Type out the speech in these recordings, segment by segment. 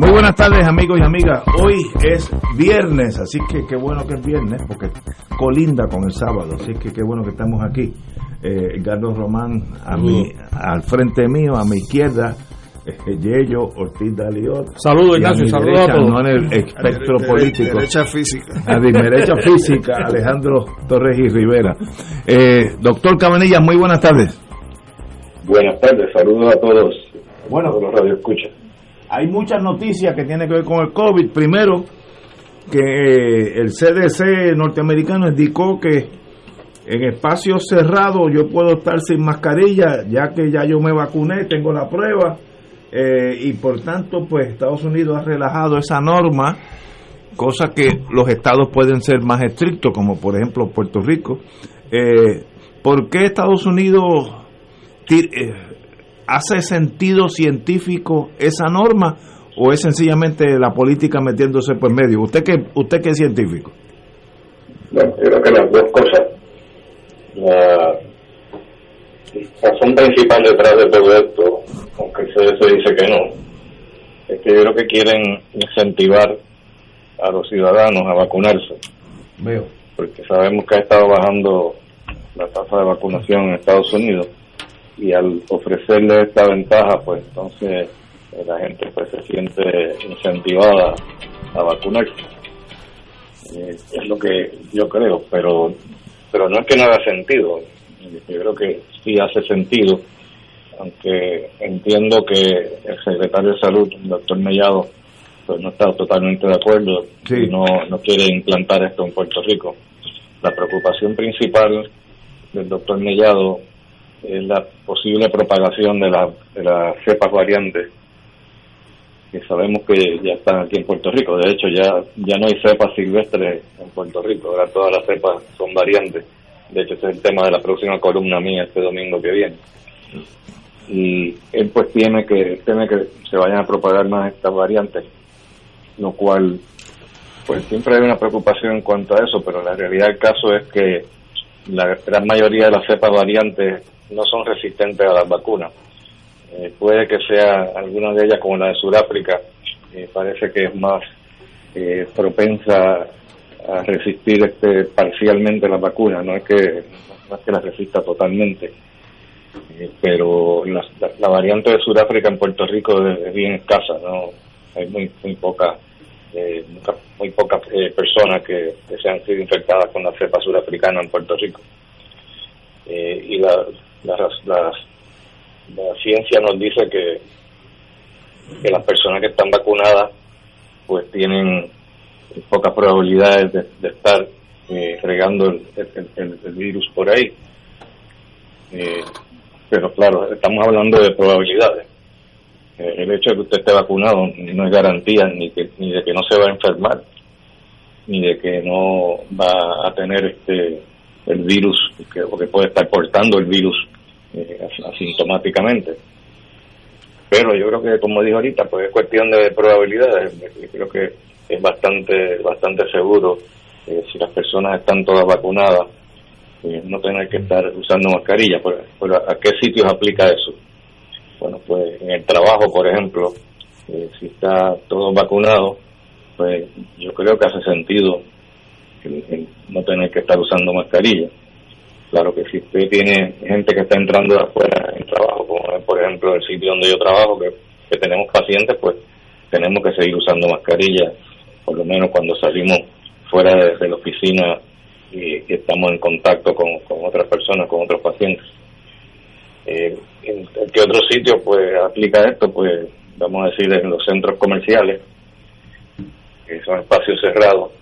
Muy buenas tardes amigos y amigas. Hoy es viernes, así que qué bueno que es viernes, porque colinda con el sábado, así que qué bueno que estamos aquí. Eh, Carlos Román a mi, al frente mío, a mi izquierda, eh, Yello Ortiz Daliot. Saludos Ignacio, saludos a todos. No en el espectro de- político. Derecha física. A mi derecha física, Alejandro Torres y Rivera. Eh, doctor Cabanilla, muy buenas tardes. Buenas tardes, saludos a todos. Bueno. a los radioescuchas. Hay muchas noticias que tienen que ver con el COVID. Primero, que eh, el CDC norteamericano indicó que en espacios cerrados yo puedo estar sin mascarilla, ya que ya yo me vacuné, tengo la prueba, eh, y por tanto, pues Estados Unidos ha relajado esa norma, cosa que los estados pueden ser más estrictos, como por ejemplo Puerto Rico. Eh, ¿Por qué Estados Unidos hace sentido científico esa norma o es sencillamente la política metiéndose por medio? ¿Usted que usted que es científico? Bueno, yo creo que las dos cosas. La razón principal detrás de todo esto, aunque el CDC dice que no, es que yo creo que quieren incentivar a los ciudadanos a vacunarse, Veo. porque sabemos que ha estado bajando la tasa de vacunación en Estados Unidos y al ofrecerle esta ventaja, pues entonces eh, la gente pues se siente incentivada a vacunarse. Eh, es lo que yo creo, pero pero no es que no haga sentido. Yo creo que sí hace sentido, aunque entiendo que el secretario de Salud, el doctor Mellado, pues no está totalmente de acuerdo Sí. y no, no quiere implantar esto en Puerto Rico. La preocupación principal del doctor Mellado es la posible propagación de, la, de las cepas variantes que sabemos que ya están aquí en Puerto Rico. De hecho, ya ya no hay cepas silvestres en Puerto Rico. Ahora todas las cepas son variantes. De hecho, ese es el tema de la próxima columna mía este domingo que viene. Y él pues tiene que teme que se vayan a propagar más estas variantes, lo cual pues siempre hay una preocupación en cuanto a eso, pero la realidad del caso es que la gran mayoría de las cepas variantes no son resistentes a las vacunas. Eh, puede que sea alguna de ellas como la de Sudáfrica, eh, parece que es más eh, propensa a resistir este parcialmente las vacunas, no es que no es que las resista totalmente. Eh, pero la, variante de Sudáfrica en Puerto Rico es, es bien escasa, no hay muy muy pocas eh, muy pocas eh, personas que, que se han sido infectadas con la cepa sudafricana en Puerto Rico. Eh, y la, la, ciencia nos dice que, que las personas que están vacunadas pues tienen pocas probabilidades de, estar eh, regando el virus por ahí. Eh, pero claro, estamos hablando de probabilidades. Eh, el hecho de que usted esté vacunado no es garantía ni, que, ni de que no se va a enfermar, ni de que no va a tener este el virus, que, o que puede estar portando el virus eh, as- asintomáticamente. Pero yo creo que, como dijo ahorita, pues es cuestión de probabilidades. Yo creo que es bastante bastante seguro eh, si las personas están todas vacunadas, eh, no tener que estar usando mascarilla. Pero, pero ¿a qué sitios aplica eso? Bueno, pues en el trabajo, por ejemplo, eh, si está todos vacunados, pues yo creo que hace sentido no tener que estar usando mascarilla. Claro que si usted tiene gente que está entrando de afuera en trabajo, como por ejemplo el sitio donde yo trabajo, que, que tenemos pacientes, pues tenemos que seguir usando mascarilla, por lo menos cuando salimos fuera de, la oficina y, estamos en contacto con, otras personas, con otros pacientes. Eh, ¿En qué otro sitio pues aplica esto? Pues vamos a decir en los centros comerciales, que son espacios cerrados.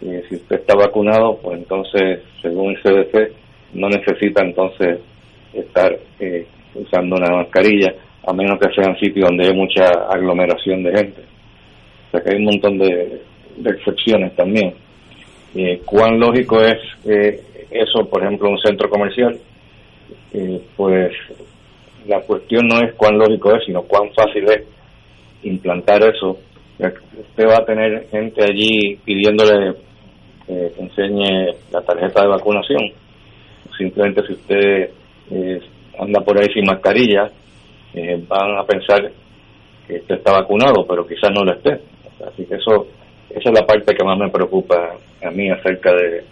Y si usted está vacunado, pues entonces, según el CDC, no necesita entonces estar eh, usando una mascarilla, a menos que sean sitios donde hay mucha aglomeración de gente. O sea que hay un montón de, excepciones también. Eh, ¿Cuán lógico es eh, eso, por ejemplo, un centro comercial? Eh, pues la cuestión no es cuán lógico es, sino cuán fácil es implantar eso. Usted va a tener gente allí pidiéndole que enseñe la tarjeta de vacunación. Simplemente si usted anda por ahí sin mascarilla, eh, van a pensar que usted está vacunado, pero quizás no lo esté. Así que eso, esa es la parte que más me preocupa a mí acerca de,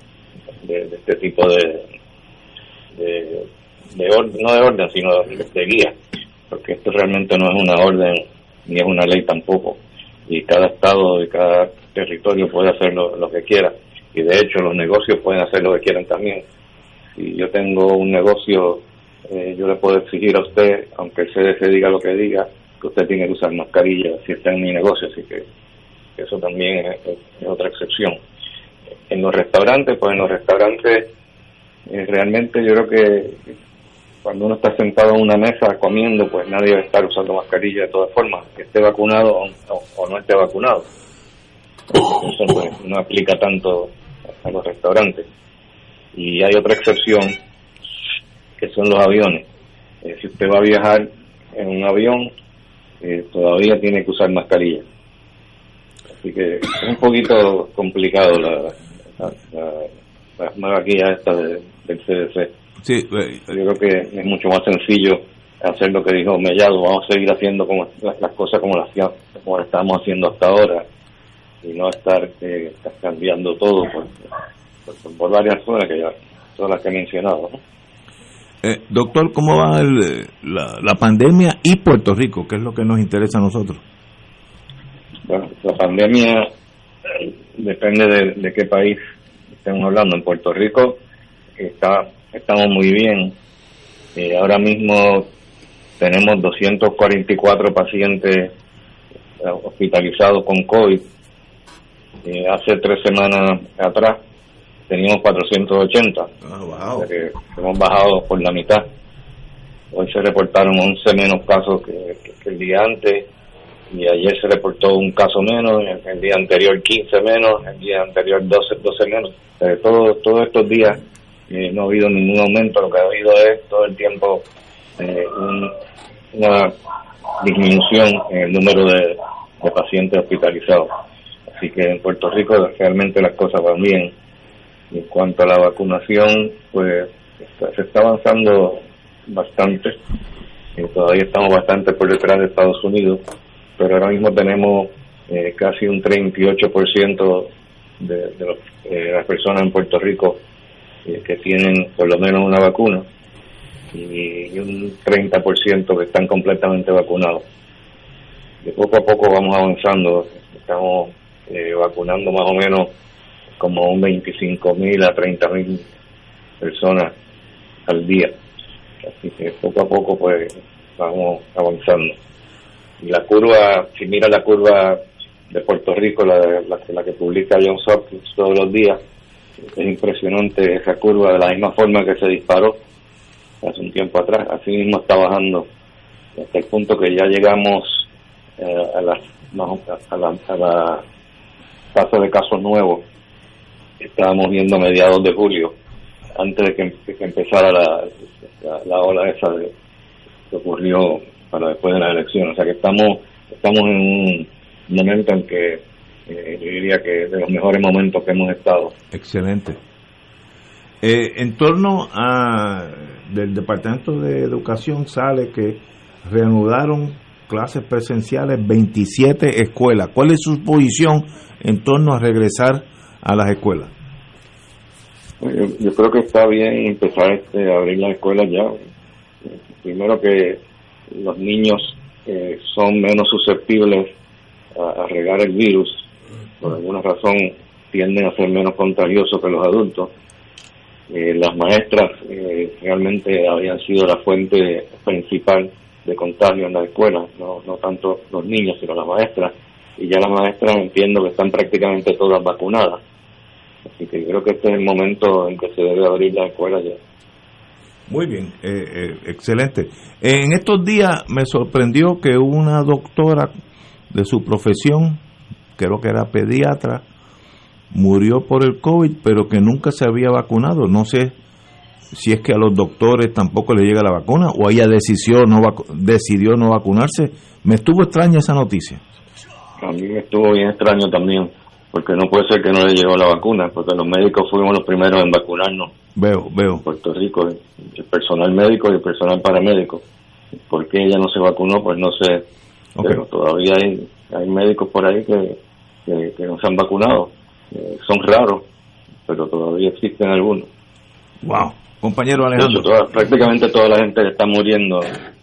este tipo de, no de orden, sino de, guía, porque esto realmente no es una orden ni es una ley tampoco. Y cada estado y cada territorio puede hacer lo, lo que quiera. Y de hecho los negocios pueden hacer lo que quieran también. Si yo tengo un negocio eh, yo le puedo exigir a usted, aunque el CDC diga lo que diga, que usted tiene que usar mascarilla si está en mi negocio, así que eso también es, otra excepción. En los restaurantes, pues en los restaurantes eh, realmente yo creo que cuando uno está sentado en una mesa comiendo, pues nadie debe estar usando mascarilla de todas formas, que esté vacunado o, no esté vacunado. Eso pues, no aplica tanto a los restaurantes. Y hay otra excepción que son los aviones. Eh, si usted va a viajar en un avión, eh, todavía tiene que usar mascarilla. Así que es un poquito complicado la, la, la, esta del CDC. Sí, eh, Yo creo que es mucho más sencillo hacer lo que dijo Mellado, vamos a seguir haciendo como las, cosas como las, como estamos haciendo hasta ahora y no estar cambiando todo por, por, varias cosas que ya todas las que he mencionado. ¿no? Eh, doctor, ¿cómo va la, pandemia y Puerto Rico? ¿Qué es lo que nos interesa a nosotros? Bueno, la pandemia eh, depende de, qué país estemos hablando. En Puerto Rico está estamos muy bien. Eh, ahora mismo tenemos 244 pacientes hospitalizados con COVID. hace tres semanas atrás teníamos 480. Ah, hemos bajado por la mitad. Hoy se reportaron 11 menos casos que, el día antes y ayer se reportó un caso menos, el, día anterior 15 menos, el día anterior 12, 12 menos. todos estos días eh, no ha habido ningún aumento, lo que ha habido es todo el tiempo eh, una disminución en el número de, de pacientes hospitalizados. Así que en Puerto Rico realmente las cosas van bien en cuanto a la vacunación, pues se está avanzando bastante. y todavía estamos bastante por detrás de Estados Unidos, pero ahora mismo tenemos eh, casi un 38% de, de, los, eh, las personas en Puerto Rico eh, que tienen por lo menos una vacuna y, un 30% que están completamente vacunados. De poco a poco vamos avanzando, estamos vacunando más o menos como un 25 mil a 30 mil personas al día. Así que poco a poco pues vamos avanzando. Y la curva, si mira la curva de Puerto Rico, la, la, que publica John Hopkins todos los días, es impresionante esa curva de la misma forma que se disparó hace un tiempo atrás, así mismo está bajando hasta el punto que ya llegamos eh, a, la, a, la, a la tasa de casos nuevos estábamos viendo mediados de julio, antes de que, empezara la, la, ola esa de, que ocurrió para después de la elección. O sea que estamos, estamos en un momento en que eh, yo diría que de los mejores momentos que hemos estado. Excelente. Eh, en torno a del Departamento de Educación sale que reanudaron clases presenciales 27 escuelas. ¿Cuál es su posición en torno a regresar a las escuelas? Yo, creo que está bien empezar este, a abrir las escuelas ya. Primero que los niños eh, son menos susceptibles a, regar el virus, por alguna razón tienden a ser menos contagiosos que los adultos. Eh, las maestras eh, realmente habían sido la fuente principal de contagio en la escuela, no, no tanto los niños, sino las maestras. Y ya las maestras entiendo que están prácticamente todas vacunadas. Así que creo que este es el momento en que se debe abrir la escuela ya. Muy bien, eh, eh, excelente. En estos días me sorprendió que una doctora de su profesión, creo que era pediatra, murió por el COVID, pero que nunca se había vacunado. No sé si es que a los doctores tampoco le llega la vacuna o ella decidió no, decidió no vacunarse. Me estuvo extraña esa noticia. A mí me estuvo bien extraño también, porque no puede ser que no le llegó la vacuna, porque los médicos fuimos los primeros en vacunarnos. Veo, veo. En Puerto Rico, el personal médico y el personal paramédico. ¿Por qué ella no se vacunó? Pues no sé. Pero todavía hay, hay médicos por ahí que, que, no se han vacunado. Eh, son raros, pero todavía existen algunos. Wow. Compañero Alejandro. prácticamente toda la gente que está muriendo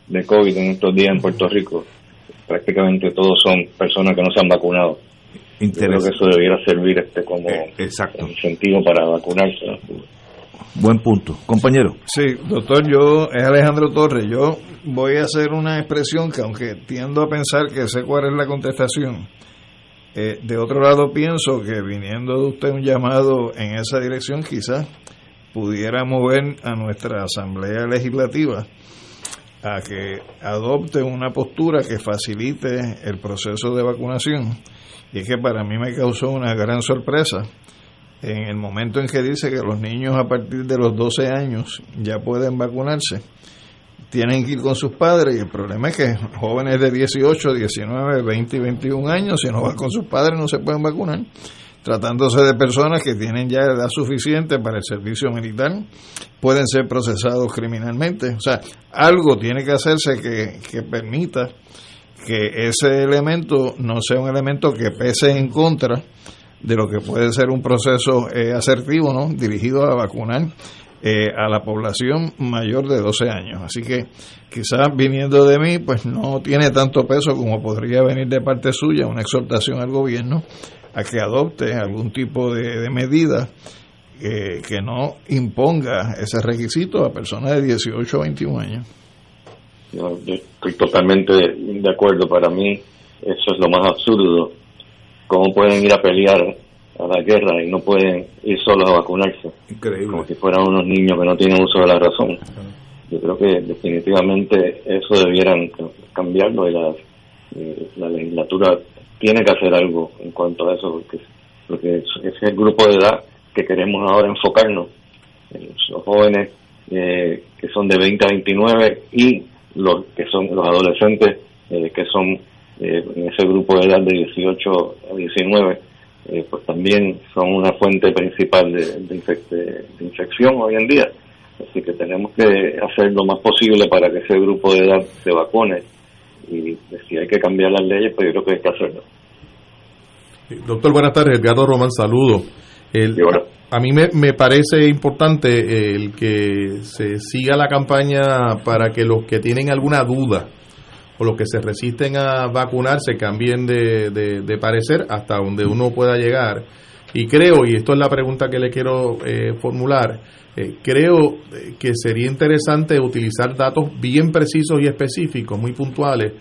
de COVID en estos días en Puerto Rico, prácticamente todos son personas que no se han vacunado. Creo que eso debiera servir este como eh, exacto. incentivo para vacunarse. Buen punto. Compañero. Sí, doctor, yo es Alejandro Torres. Yo voy a hacer una expresión que aunque tiendo a pensar que sé cuál es la contestación, eh, de otro lado pienso que viniendo de usted un llamado en esa dirección quizás pudiera mover a nuestra Asamblea Legislativa a que adopte una postura que facilite el proceso de vacunación. Y es que para mí me causó una gran sorpresa en el momento en que dice que los niños a partir de los 12 años ya pueden vacunarse. Tienen que ir con sus padres y el problema es que jóvenes de 18, 19, 20 y 21 años, si no van con sus padres no se pueden vacunar tratándose de personas que tienen ya edad suficiente para el servicio militar, pueden ser procesados criminalmente. O sea, algo tiene que hacerse que, permita que ese elemento no sea un elemento que pese en contra de lo que puede ser un proceso eh, asertivo, ¿no? Dirigido a vacunar eh, a la población mayor de 12 años. Así que quizás viniendo de mí, pues no tiene tanto peso como podría venir de parte suya una exhortación al gobierno a que adopte algún tipo de, medida que no imponga ese requisito a personas de 18 o 21 años. Yo, estoy totalmente de acuerdo. Para mí eso es lo más absurdo. ¿Cómo pueden ir a pelear a la guerra y no pueden ir solos a vacunarse? Increíble. Como si fueran unos niños que no tienen uso de la razón. Yo creo que definitivamente eso debieran cambiarlo y la, eh, la legislatura tiene que hacer algo en cuanto a eso, porque, porque ese es el grupo de edad que queremos ahora enfocarnos, los jóvenes eh, que son de 20 a 29 y los que son los adolescentes eh, que son eh, en ese grupo de edad de 18 a 19, pues también son una fuente principal de, de, infección hoy en día. Así que tenemos que hacer lo más posible para que ese grupo de edad se vacune y si hay que cambiar las leyes, pues yo creo que hay que hacerlo. Doctor, buenas tardes. Edgardo Román, saludo. A mí me, me, parece importante el que se siga la campaña para que los que tienen alguna duda o los que se resisten a vacunarse cambien de, de, parecer hasta donde uno pueda llegar. Y creo, y esto es la pregunta que le quiero eh, formular, eh, creo que sería interesante utilizar datos bien precisos y específicos, muy puntuales,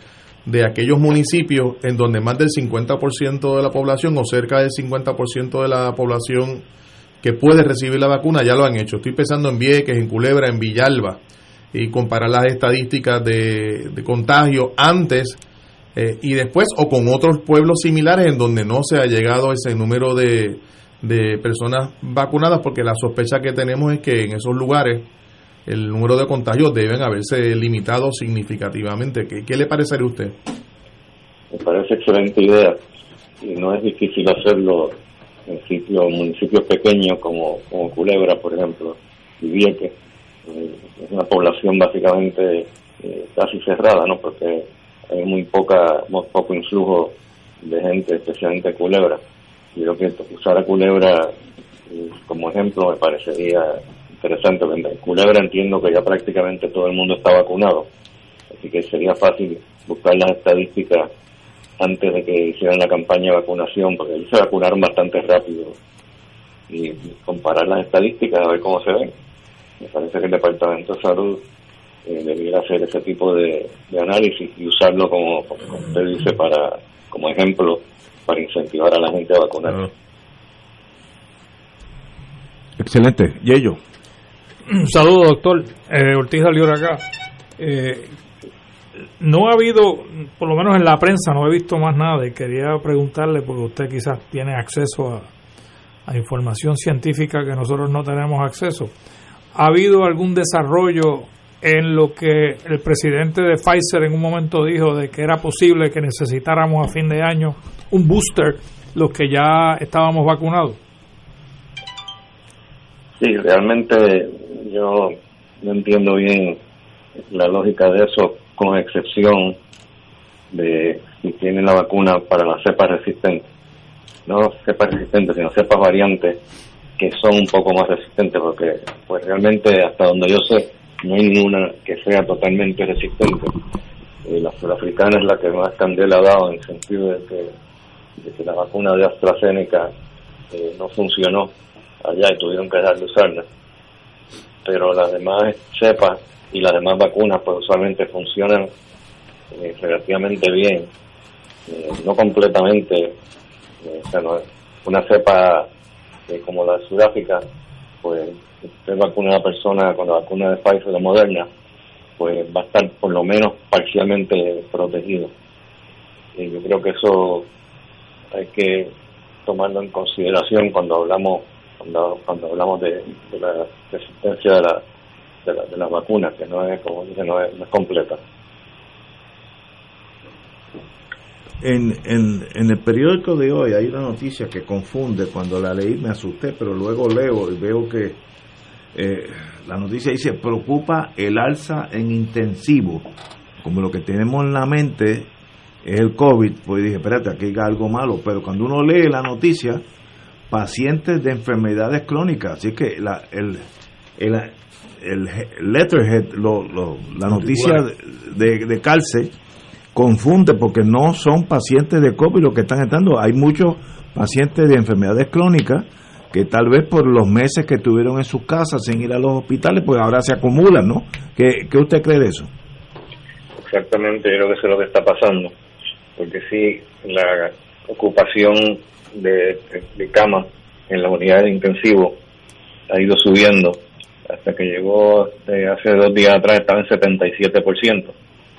de aquellos municipios en donde más del 50% de la población o cerca del 50% de la población que puede recibir la vacuna ya lo han hecho. Estoy pensando en Vieques, en Culebra, en Villalba y comparar las estadísticas de, contagio antes eh, y después o con otros pueblos similares en donde no se ha llegado ese número de, de personas vacunadas porque la sospecha que tenemos es que en esos lugares el número de contagios deben haberse limitado significativamente. ¿Qué, qué le parecería a usted? Me parece excelente idea y no es difícil hacerlo en sitios, municipios pequeños como, como Culebra, por ejemplo, y Vieques. Es una población básicamente eh, casi cerrada, ¿no? Porque hay muy poca, muy poco influjo de gente, especialmente Culebra. Yo creo que usar a Culebra eh, como ejemplo me parecería interesante. En Culebra entiendo que ya prácticamente todo el mundo está vacunado, así que sería fácil buscar las estadísticas antes de que hicieran la campaña de vacunación, porque ellos se vacunaron bastante rápido, y comparar las estadísticas a ver cómo se ven. Me parece que el Departamento de Salud eh, debiera hacer ese tipo de, análisis y usarlo como, usted dice, para como ejemplo para incentivar a la gente a vacunarse. Excelente. Yello. Saludos, doctor. Eh, Ortiz Alior acá. Eh, no ha habido, por lo menos en la prensa, no he visto más nada y quería preguntarle, porque usted quizás tiene acceso a información científica que nosotros no tenemos acceso. ¿Ha habido algún desarrollo en lo que el presidente de Pfizer en un momento dijo de que era posible que necesitáramos a fin de año un booster los que ya estábamos vacunados? Sí, realmente yo no entiendo bien la lógica de eso, con excepción de si tienen la vacuna para las cepas resistentes. No cepas resistentes, sino cepas variantes que son un poco más resistentes, porque pues realmente hasta donde yo sé no hay ninguna que sea totalmente resistente. Eh, la surafricana es la que más candela ha dado en el sentido de que, la vacuna de AstraZeneca eh, no funcionó allá y tuvieron que dejar de usarla. Pero las demás cepas y las demás vacunas pues usualmente funcionan eh, relativamente bien, no completamente. o sea, una cepa como la de Sudáfrica, pues usted vacuna a una persona con la vacuna de Pfizer o Moderna, pues va a estar por lo menos parcialmente protegido. Y yo creo que eso hay que tomarlo en consideración cuando hablamos cuando, cuando hablamos de, la resistencia de la, de, la, de las vacunas, que no es, como dice, no es completa. En, en, en, el periódico de hoy hay una noticia que confunde, cuando la leí me asusté, pero luego leo y veo que eh, la noticia dice, preocupa el alza en intensivo, como lo que tenemos en la mente es el COVID, pues dije, espérate, aquí hay algo malo, pero cuando uno lee la noticia, pacientes de enfermedades crónicas, así que la, el, el, el letterhead, la noticia de, de calce, confunde porque no son pacientes de COVID lo que están entrando, hay muchos pacientes de enfermedades crónicas que tal vez por los meses que tuvieron en sus casas sin ir a los hospitales, pues ahora se acumulan, ¿no? ¿Qué, qué usted cree de eso? Exactamente, creo que eso es lo que está pasando, porque sí, la ocupación de, de camas en las unidades de intensivo ha ido subiendo hasta que llegó eh, hace dos días atrás estaba en 77%,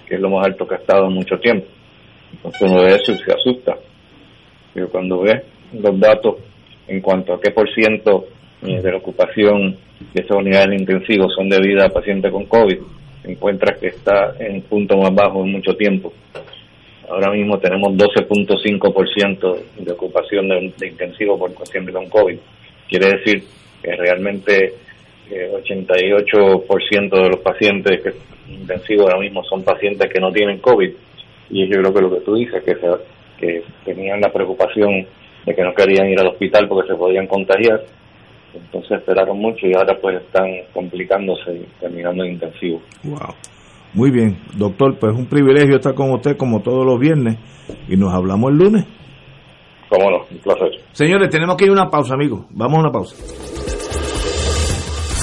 que es lo más alto que ha estado en mucho tiempo. Entonces uno ve eso se asusta. Pero cuando ve los datos en cuanto a qué por ciento eh, de la ocupación de estas unidades intensivas son debidas a pacientes con COVID, encuentras que está en punto más bajo en mucho tiempo. Ahora mismo tenemos 12.5% de ocupación de, de intensivo por pacientes con COVID. Quiere decir que realmente eh, 88% de los pacientes que, intensivos ahora mismo son pacientes que no tienen COVID. Y yo creo que lo que tú dices, que, que tenían la preocupación de que no querían ir al hospital porque se podían contagiar. Entonces esperaron mucho y ahora pues están complicándose y terminando en intensivo. Wow. Muy bien, doctor, pues un privilegio estar con usted como todos los viernes y nos hablamos el lunes. Cómo no, un placer. Señores, tenemos que ir a una pausa, amigos. Vamos a una pausa.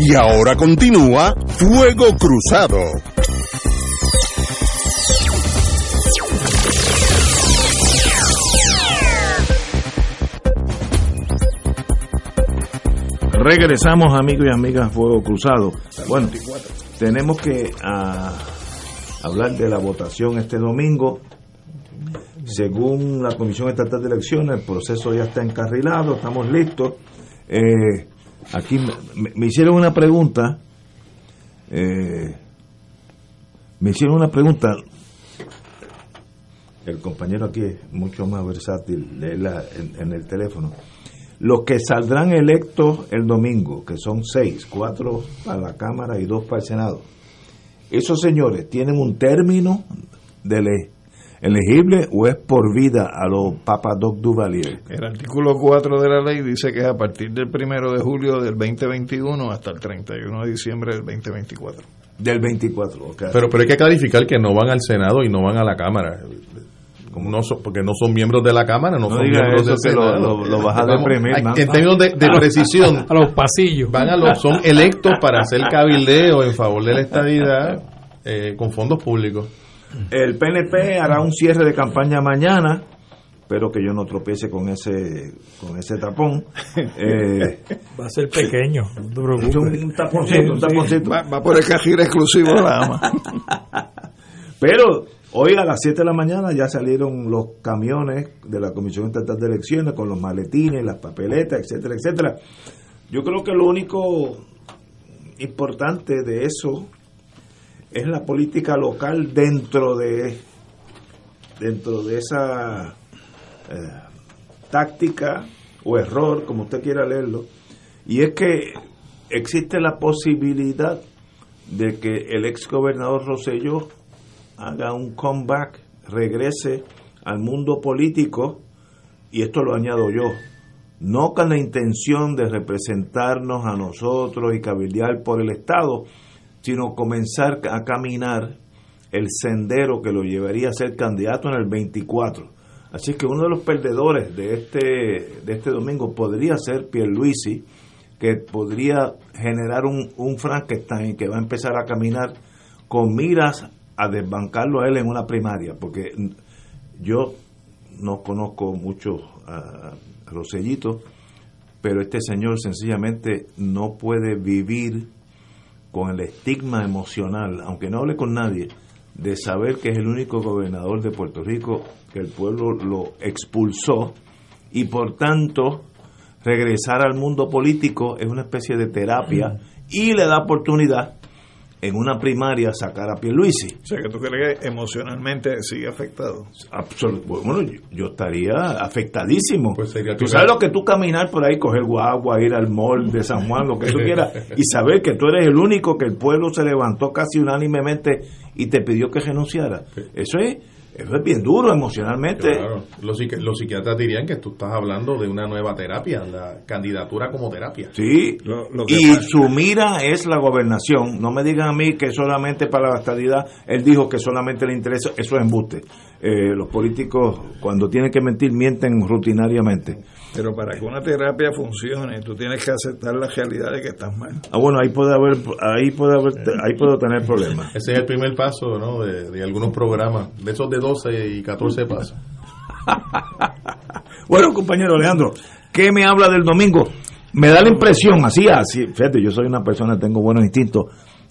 Y ahora continúa Fuego Cruzado. Regresamos amigos y amigas Fuego Cruzado. Bueno, tenemos que ah, hablar de la votación este domingo. Según la Comisión Estatal de Elecciones, el proceso ya está encarrilado, estamos listos. Eh, Aquí me, hicieron una pregunta. Eh, me hicieron una pregunta. El compañero aquí es mucho más versátil, en, en el teléfono. Los que saldrán electos el domingo, que son seis, cuatro para la Cámara y dos para el Senado, esos señores tienen un término de ley elegible o es por vida a los Papa Doc Duvalier? El artículo 4 de la ley dice que es a partir del 1 de julio del 2021 hasta el 31 de diciembre del 2024. Del 24, ok. Pero, pero hay que clarificar que no van al Senado y no van a la Cámara. Como no porque no son miembros de la Cámara, no, son miembros del Senado. Lo, vas a deprimir, En términos de, precisión, a los pasillos. Van a los, son electos para hacer cabildeo en favor de la estabilidad eh, con fondos públicos. El PNP hará un cierre de campaña mañana, pero que yo no tropiece con ese con ese tapón. Eh, va a ser pequeño, Un, taponcito, un taponcito. Va, por el cajero exclusivo la ama. pero hoy a las 7 de la mañana ya salieron los camiones de la Comisión Estatal de Elecciones con los maletines, las papeletas, etcétera, etcétera. Yo creo que lo único importante de eso es la política local dentro de dentro de esa eh, táctica o error, como usted quiera leerlo, y es que existe la posibilidad de que el ex gobernador Rosselló haga un comeback, regrese al mundo político, y esto lo añado yo, no con la intención de representarnos a nosotros y cabildear por el Estado, sino comenzar a caminar el sendero que lo llevaría a ser candidato en el 24. Así que uno de los perdedores de este, de este domingo podría ser Pierluisi, que podría generar un, un Frankenstein que va a empezar a caminar con miras a desbancarlo a él en una primaria, porque yo no conozco mucho a Rosellito, pero este señor sencillamente no puede vivir con el estigma emocional, aunque no hable con nadie, de saber que es el único gobernador de Puerto Rico que el pueblo lo expulsó y por tanto regresar al mundo político es una especie de terapia y le da oportunidad en una primaria sacar a Pierluisi. O sea, que tú crees que emocionalmente sigue afectado. Bueno, yo, estaría afectadísimo. Pues tú sabes lo que tú caminar por ahí, coger guagua, ir al mall de San Juan, lo que tú quieras, y saber que tú eres el único que el pueblo se levantó casi unánimemente y te pidió que renunciara. Eso es eso es bien duro emocionalmente. Claro. Los, los, psiquiatras dirían que tú estás hablando de una nueva terapia, la candidatura como terapia. Sí, y su mira es la gobernación. No me digan a mí que solamente para la estabilidad, él dijo que solamente le interesa, eso es embuste. Eh, los políticos cuando tienen que mentir mienten rutinariamente. Pero para que una terapia funcione, tú tienes que aceptar la realidad de que estás mal. Ah, bueno, ahí puede haber, ahí puede haber, ahí puedo tener problemas. Ese es el primer paso, ¿no? De, de algunos programas, de esos de 12 y 14 pasos. bueno, compañero Alejandro, ¿qué me habla del domingo? Me da la impresión, así, así, fíjate, yo soy una persona, tengo buenos instintos,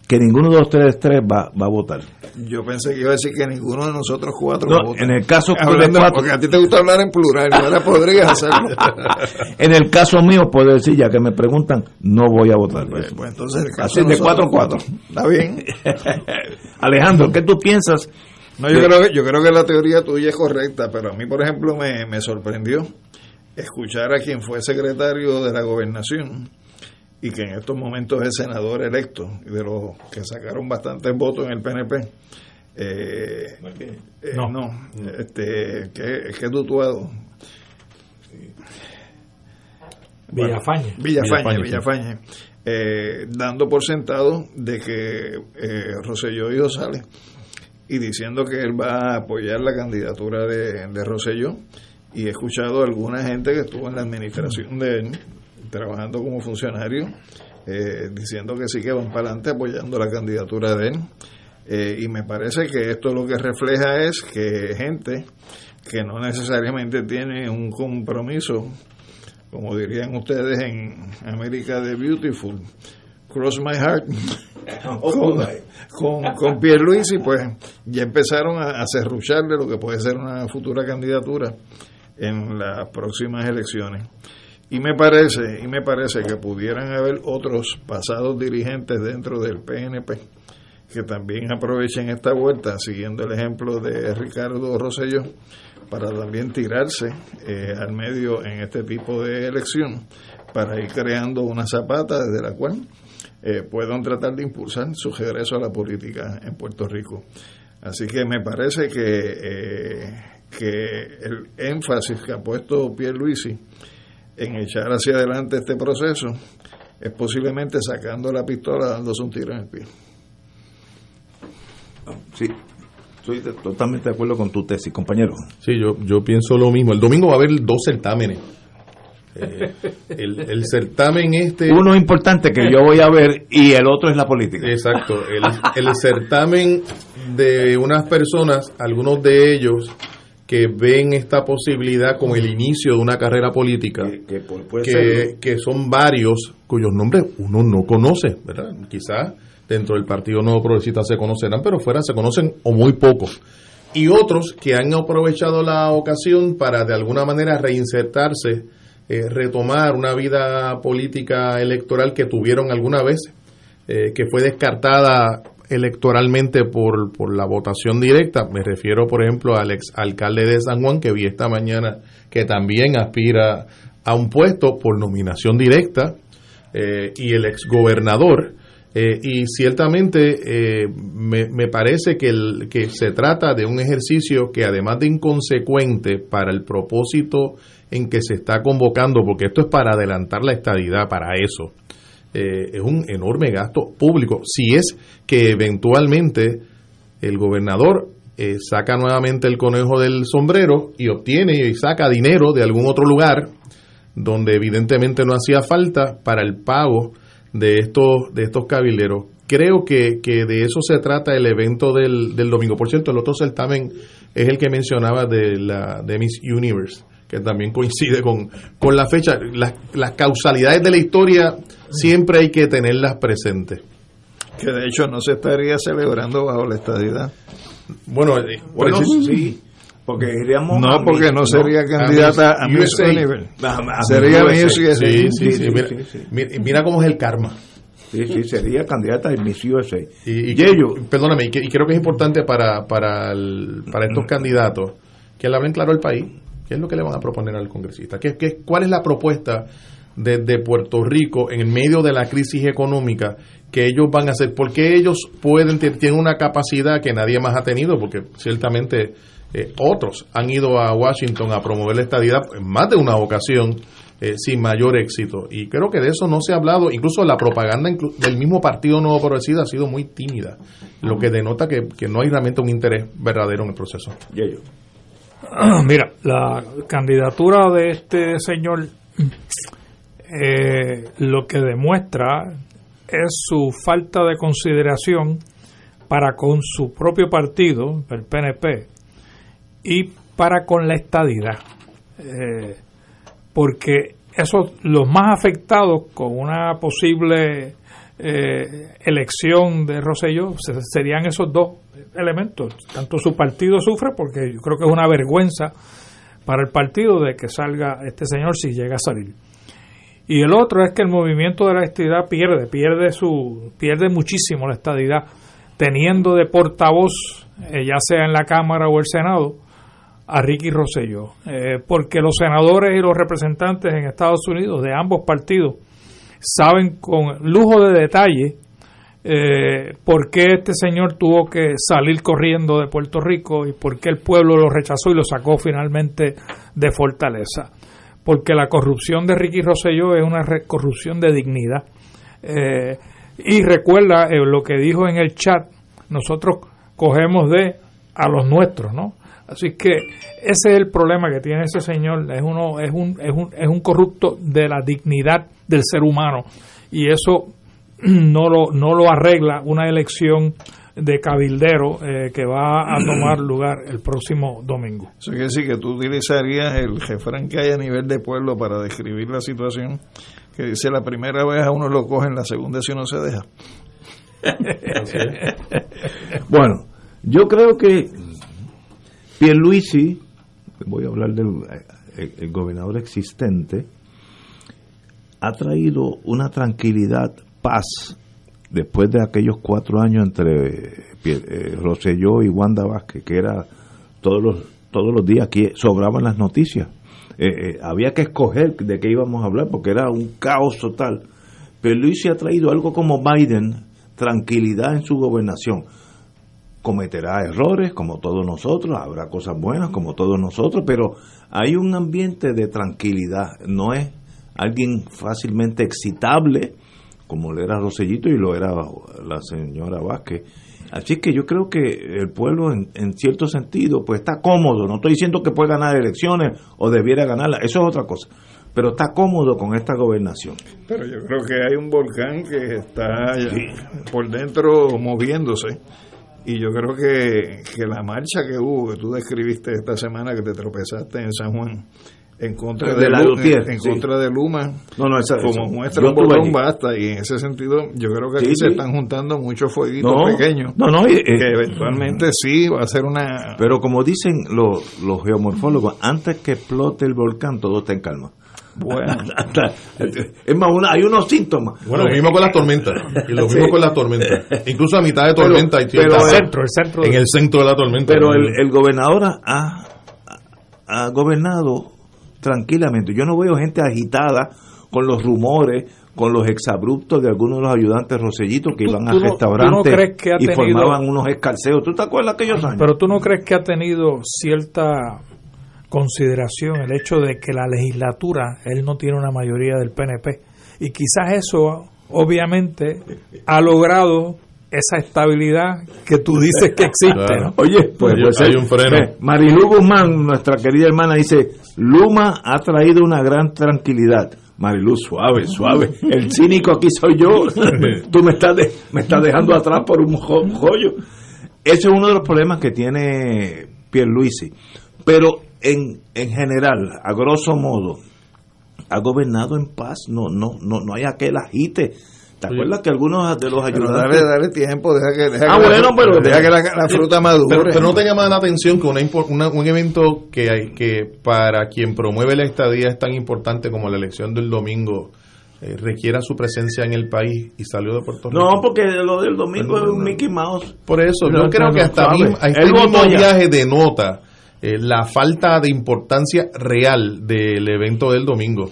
que ninguno de los tres, tres va, va a votar. Yo pensé que iba a decir que ninguno de nosotros cuatro No, va a votar. en el caso Hablando- cuatro- porque a ti te gusta hablar en plural, y ahora podrías hacerlo. En el caso mío, puedo decir, ya que me preguntan, no voy a votar. Pues, pues entonces, en el caso Así de nosotros cuatro cuatro. Está bien. Alejandro, ¿qué tú piensas? No, yo creo, que, yo creo que la teoría tuya es correcta, pero a mí, por ejemplo, me, me sorprendió escuchar a quien fue secretario de la gobernación y que en estos momentos es senador electo y de los que sacaron bastantes votos en el PNP. Eh, eh, No. no, este, que, que tutuado. Villafañe. Villafañe, Villafañe. Villafañe, eh, dando por sentado de que eh, Rosselló ido sale y diciendo que él va a apoyar la candidatura de, de Rosselló y he escuchado a alguna gente que estuvo en la administración de él trabajando como funcionario eh, diciendo que sí que van para adelante apoyando la candidatura de él Eh, y me parece que esto lo que refleja es que gente que no necesariamente tiene un compromiso como dirían ustedes en América de Beautiful, Cross My Heart, con, con, con Pierluisi, pues ya empezaron a, a serrucharle lo que puede ser una futura candidatura en las próximas elecciones. Y me parece, y me parece que pudieran haber otros pasados dirigentes dentro del PNP que también aprovechen esta vuelta, siguiendo el ejemplo de Ricardo Rosselló, para también tirarse eh, al medio en este tipo de elección, para ir creando una zapata desde la cual eh, puedan tratar de impulsar su regreso a la política en Puerto Rico. Así que me parece que, eh, que el énfasis que ha puesto Pierluisi en echar hacia adelante este proceso es posiblemente sacando la pistola dándose un tiro en el pie. Sí, estoy de- totalmente de acuerdo con tu tesis, compañero. Sí, yo, yo pienso lo mismo. El domingo va a haber dos certámenes. Eh, el, el certamen este... Uno importante que yo voy a ver y el otro es la política. Exacto, el, el certamen de unas personas, algunos de ellos que ven esta posibilidad como el inicio de una carrera política, que, que son varios cuyos nombres uno no conoce, ¿verdad? Quizás dentro del Partido Nuevo Progresista se conocerán, pero fuera se conocen o muy pocos. Y otros que han aprovechado la ocasión para de alguna manera reinsertarse, eh, retomar una vida política electoral que tuvieron alguna vez, eh, que fue descartada electoralmente por, por la votación directa. Me refiero, por ejemplo, al ex alcalde de San Juan que vi esta mañana que también aspira a un puesto por nominación directa eh, y el ex gobernador. Eh, y ciertamente eh, me, me parece que, el, que se trata de un ejercicio que además de inconsecuente para el propósito en que se está convocando, porque esto es para adelantar la estadidad, para eso, eh, es un enorme gasto público. Si es que eventualmente el gobernador eh, saca nuevamente el conejo del sombrero y obtiene y saca dinero de algún otro lugar donde evidentemente no hacía falta para el pago de estos de estos cabilderos. Creo que, que de eso se trata el evento del, del domingo. Por cierto, el otro certamen es el que mencionaba de la de Miss Universe, que también coincide con, con la fecha. Las, las causalidades de la historia siempre hay que tenerlas presentes. Que de hecho no se estaría celebrando bajo la estadidad. Bueno, eh, Bueno, precis- sí, porque iríamos No, porque no sería candidata a a- a Sería Miss. Sí, sí, sí. Mira, cómo es el karma. Sí, sí, sería candidata de Miss USA. Y, y- Yello. perdóname, y, que- y creo que es importante para, para, el- para estos candidatos que le hablen claro al país. ¿Qué es lo que le van a proponer al congresista? ¿Qué, qué, ¿Cuál es la propuesta de, de Puerto Rico en el medio de la crisis económica que ellos van a hacer? Porque ellos pueden, tienen una capacidad que nadie más ha tenido, porque ciertamente eh, otros han ido a Washington a promover la estadidad en más de una ocasión eh, sin mayor éxito. Y creo que de eso no se ha hablado. Incluso la propaganda inclu- del mismo Partido Nuevo Progresista ha sido muy tímida, lo que denota que, que no hay realmente un interés verdadero en el proceso. Mira, la candidatura de este señor eh, lo que demuestra es su falta de consideración para con su propio partido, el PNP, y para con la estadidad. Eh, porque esos los más afectados con una posible eh, elección de Rosselló serían esos dos elementos. Tanto su partido sufre, porque yo creo que es una vergüenza para el partido de que salga este señor si llega a salir. Y el otro es que el movimiento de la estadidad pierde, pierde su, pierde muchísimo la estadidad, teniendo de portavoz, eh, ya sea en la Cámara o el Senado, a Ricky Rosselló, eh, porque los senadores y los representantes en Estados Unidos de ambos partidos saben con lujo de detalle eh, por qué este señor tuvo que salir corriendo de Puerto Rico y por qué el pueblo lo rechazó y lo sacó finalmente de Fortaleza. Porque la corrupción de Ricky Rosselló es una corrupción de dignidad. Eh, y recuerda lo que dijo en el chat, nosotros cogemos de a los nuestros, ¿no? Así que ese es el problema que tiene ese señor, es uno es un, es un, es un corrupto de la dignidad del ser humano y eso no lo, no lo arregla una elección de cabildero eh, que va a tomar lugar el próximo domingo. Eso quiere decir que tú utilizarías el refrán que hay a nivel de pueblo para describir la situación, que dice la primera vez a uno lo cogen, la segunda si uno se deja. bueno, yo creo que Pierluisi, voy a hablar del el gobernador existente, ha traído una tranquilidad, paz, después de aquellos cuatro años entre eh, Roselló y Wanda Vázquez, que era todos los, todos los días que sobraban las noticias. Eh, eh, había que escoger de qué íbamos a hablar porque era un caos total. Pero Luis ha traído algo como Biden, tranquilidad en su gobernación cometerá errores como todos nosotros, habrá cosas buenas como todos nosotros, pero hay un ambiente de tranquilidad, no es alguien fácilmente excitable como lo era Rosellito y lo era la señora Vázquez. Así que yo creo que el pueblo en, cierto sentido pues está cómodo, no estoy diciendo que puede ganar elecciones o debiera ganarlas, eso es otra cosa, pero está cómodo con esta gobernación. Pero yo creo que hay un volcán que está por dentro moviéndose y yo creo que, que la marcha que hubo, que tú describiste esta semana que te tropezaste en San Juan, en contra de, la en, contra de Luma no, no, como muestra un botón basta y en ese sentido yo creo que aquí se están juntando muchos fueguitos pequeños no, no, que eventualmente sí va a ser una pero como dicen los, los geomorfólogos antes que explote el volcán todo está en calma bueno, es más, hay unos síntomas. Bueno, lo mismo con las tormentas. Y lo mismo con las tormentas. Incluso a mitad de tormenta. Pero, el centro, el centro. En el centro de la tormenta. Pero el, el gobernador ha, ha gobernado tranquilamente. Yo no veo gente agitada con los rumores, con los exabruptos de algunos de los ayudantes Rosellitos que iban al restaurante y formaban unos escarceos. ¿Tú te acuerdas aquellos años? Pero tú no crees que ha tenido cierta consideración el hecho de que la legislatura, él no tiene una mayoría del PNP. Y quizás eso, obviamente, ha logrado esa estabilidad que tú dices que existe. Oye, pues, pues hay un freno. Eh, Marilu Guzmán, nuestra querida hermana, dice, Luma ha traído una gran tranquilidad. Marilu, suave, suave. El cínico aquí soy yo. Tú me estás, me estás dejando atrás por un joyo. Ese es uno de los problemas que tiene Pierluisi. Pero en, en general, a grosso modo, ha gobernado en paz. No, no, no, no hay aquel agite ¿Te acuerdas que algunos de los ayudantes... Dale, dale tiempo, deja que, deja ah, bueno, pero, deja que la, fruta madure. Pero, no te llama la atención que una, un evento que, hay, que para quien promueve la estadía es tan importante como la elección del domingo eh, requiera su presencia en el país y salió de Puerto Rico. No, porque lo del domingo es un Mickey Mouse. Por eso, yo creo que hasta el este mismo viaje denota eh, la falta de importancia real del evento del domingo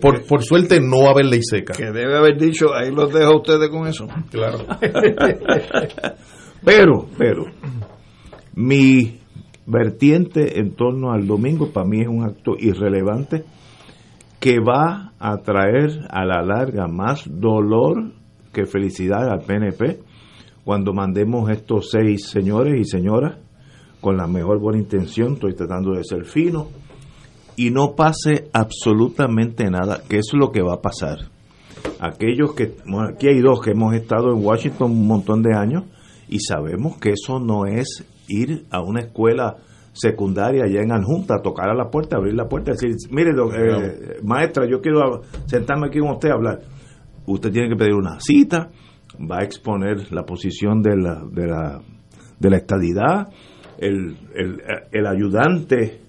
por, por suerte no va a haber ley seca. Que debe haber dicho, ahí los dejo ustedes con eso. Claro. pero, pero, mi vertiente en torno al domingo para mí es un acto irrelevante que va a traer a la larga más dolor que felicidad al PNP cuando mandemos estos seis señores y señoras con la mejor buena intención, estoy tratando de ser fino, y no pase absolutamente nada, que es lo que va a pasar. Aquellos que, aquí hay dos que hemos estado en Washington un montón de años y sabemos que eso no es ir a una escuela secundaria allá en Anjunta, tocar a la puerta, abrir la puerta, decir, mire, eh, maestra, yo quiero sentarme aquí con usted a hablar. Usted tiene que pedir una cita, va a exponer la posición de la, de la, de la estadidad, el, el, ayudante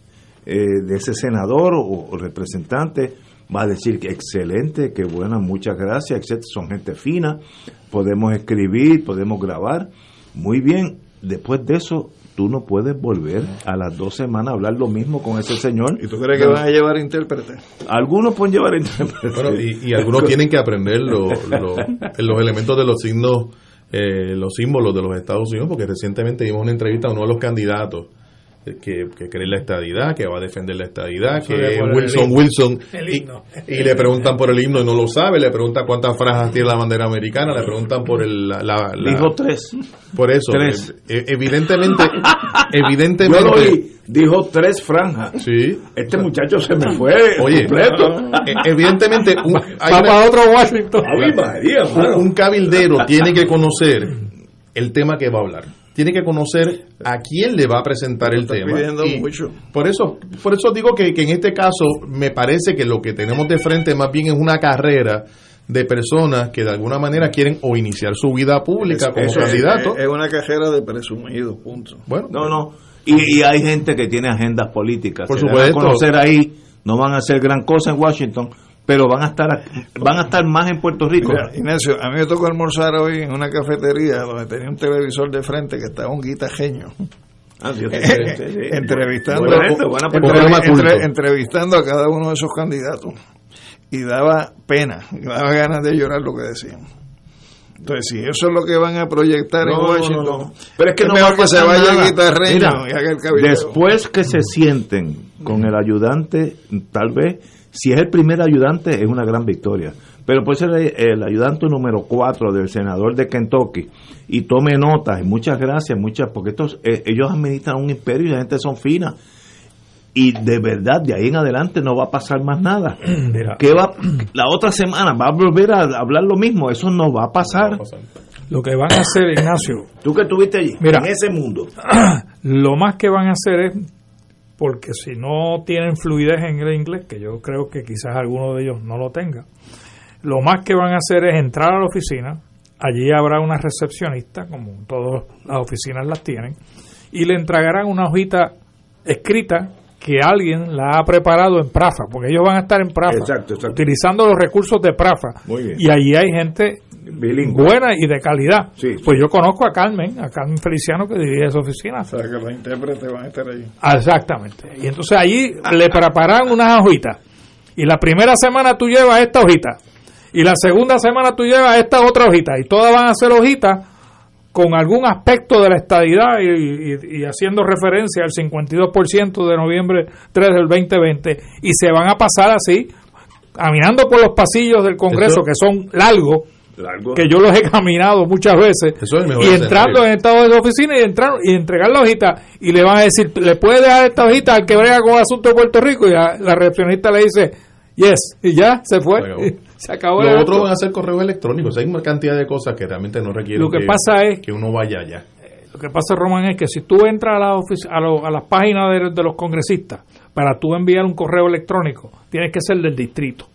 eh, de ese senador o, representante va a decir que excelente, que buena, muchas gracias, etc. Son gente fina, podemos escribir, podemos grabar. Muy bien, después de eso tú no puedes volver a las dos semanas a hablar lo mismo con ese señor. ¿Y tú crees que van a llevar intérprete? Algunos pueden llevar intérprete. y, algunos tienen que aprender los elementos de los signos, eh, los símbolos de los Estados Unidos, porque recientemente dimos una entrevista a uno de los candidatos que, que cree la estadidad, que va a defender la estadidad, que es Wilson Wilson, y, le preguntan por el himno y no lo sabe, le preguntan cuántas franjas tiene la bandera americana, le preguntan por el... La, Dijo tres. Por eso, tres. Eh, evidentemente, evidentemente... dijo tres franjas. Sí. Este muchacho se me fue Oye, completo. Eh, evidentemente... Un, otro Washington. un cabildero tiene que conocer el tema que va a hablar tiene que conocer a quién le va a presentar el tema. Por eso, por eso digo que, en este caso me parece que lo que tenemos de frente más bien es una carrera de personas que de alguna manera quieren o iniciar su vida pública como candidato. Es, una carrera de presumidos, punto. Bueno, no, no. Y, hay gente que tiene agendas políticas. Por supuesto. conocer ahí, no van a hacer gran cosa en Washington, pero van a estar van a estar más en Puerto Rico. Ignacio, a mí me tocó almorzar hoy en una cafetería donde tenía un televisor de frente que estaba un guitajeño. Ah, entrevistando, entrevistando a cada uno de esos candidatos. Y daba pena, daba ganas de llorar lo que decían. Entonces, si eso es lo que van a proyectar en Washington, pero es que no mejor que se vaya guitarreño y haga el Después que se sienten con el ayudante, tal vez si es el primer ayudante, es una gran victoria. Pero puede ser el, ayudante número cuatro del senador de Kentucky y tome notas. Y muchas gracias, muchas, porque estos, eh, ellos administran un imperio y la gente son finas. Y de verdad, de ahí en adelante no va a pasar más nada. que va, la otra semana va a volver a hablar lo mismo. Eso no va a pasar. Lo que van a hacer, Ignacio. Tú que estuviste allí, en ese mundo. Lo más que van a hacer es porque si no tienen fluidez en el inglés, que yo creo que quizás alguno de ellos no lo tenga, lo más que van a hacer es entrar a la oficina, allí habrá una recepcionista, como todas las oficinas las tienen, y le entregarán una hojita escrita que alguien la ha preparado en Prafa, porque ellos van a estar en Prafa, utilizando los recursos de Prafa. Y allí hay gente buena y de calidad. pues yo conozco a Carmen, a Carmen Feliciano que dirige esa oficina. O sea, que los intérpretes van a estar ahí. Exactamente. Y entonces allí le preparan unas hojitas. Y la primera semana tú llevas esta hojita. Y la segunda semana tú llevas esta otra hojita. Y todas van a ser hojitas con algún aspecto de la estadidad y, haciendo referencia al 52% de noviembre 3 del 2020 y se van a pasar así caminando por los pasillos del Congreso que son largos que yo los he caminado muchas veces y entrando en estado de oficina y entrar y entregar la hojita y le van a decir le puede dejar esta hojita al que brega con el asunto de Puerto Rico y la, recepcionista le dice yes y ya se fue. Se acabó. Lo otro van a ser correo electrónico hay una cantidad de cosas que realmente no requieren lo que, pasa es que uno vaya allá. Lo que pasa Román es que si tú entras a, la a, a, las páginas de, de los congresistas para tú enviar un correo electrónico tienes que ser del distrito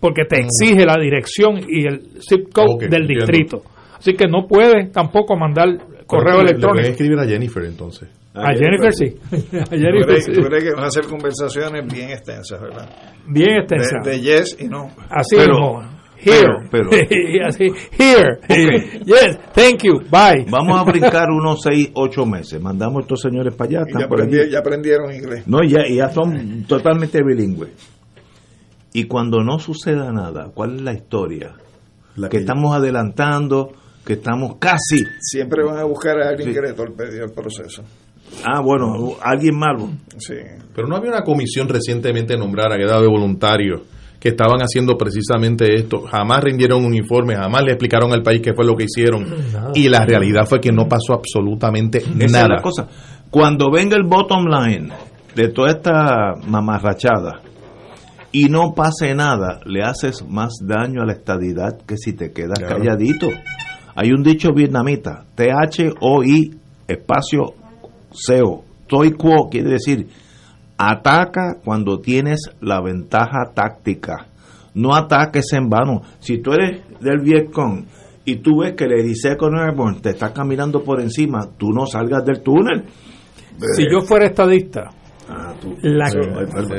porque te exige la dirección y el zip code del distrito. Así que no puedes tampoco mandar correo electrónico. Le voy a escribir a Jennifer entonces. A, Jennifer, sí. a Jennifer sí. crees que van a ser conversaciones bien extensas, ¿verdad? Bien extensas. De, yes y no. Así pero, Here. Pero, Here. Yes, thank you. Bye. Vamos a brincar unos 6, 8 meses. Mandamos a estos señores para allá. Ya, ya, aprendieron inglés. No, ya, ya son totalmente bilingües. Y cuando no suceda nada, ¿cuál es la historia? La que, estamos adelantando, que estamos casi. Siempre van a buscar a alguien que le torpedee el proceso. Ah, bueno, alguien malo. Sí. Pero no había una comisión recientemente nombrada que daba de voluntarios que estaban haciendo precisamente esto. Jamás rindieron un informe, jamás le explicaron al país qué fue lo que hicieron. Y la realidad fue que no pasó absolutamente nada. cosa. Cuando venga el bottom line de toda esta mamarrachada, y no pase nada, le haces más daño a la estadidad que si te quedas calladito. Hay un dicho vietnamita, T-H-O-I, espacio SEO, stoi quo quiere decir ataca cuando tienes la ventaja táctica. No ataques en vano. Si tú eres del Vietcong y tú ves que el Ediseco Airborne te está caminando por encima, tú no salgas del túnel. Si yo fuera estadista, Ah, tú- la, Sí,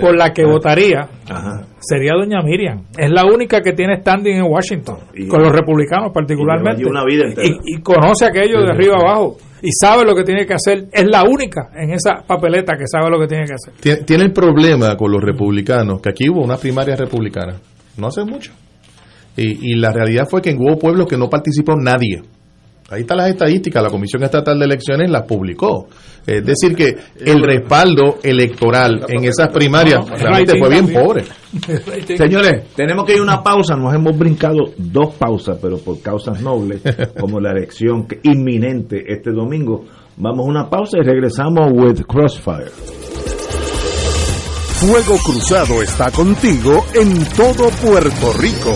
por la que ah, votaría Ajá. sería doña Miriam. Es la única que tiene standing en Washington, Y- con los republicanos particularmente. y una vida. Y, y conoce aquello de arriba abajo y sabe lo que tiene que hacer. Es la única en esa papeleta que sabe lo que tiene que hacer. Tien- Tiene el problema con los republicanos, que aquí hubo una primaria republicana, no hace mucho. Y, y la realidad fue que hubo pueblos que no participó nadie. Ahí están las estadísticas, la Comisión Estatal de Elecciones las publicó. Es decir, que el respaldo electoral en esas primarias realmente fue bien pobre. Señores, tenemos que ir a una pausa. Nos hemos brincado dos pausas, pero por causas nobles, como la elección inminente este domingo. Vamos a una pausa y regresamos with Crossfire. Fuego Cruzado está contigo en todo Puerto Rico.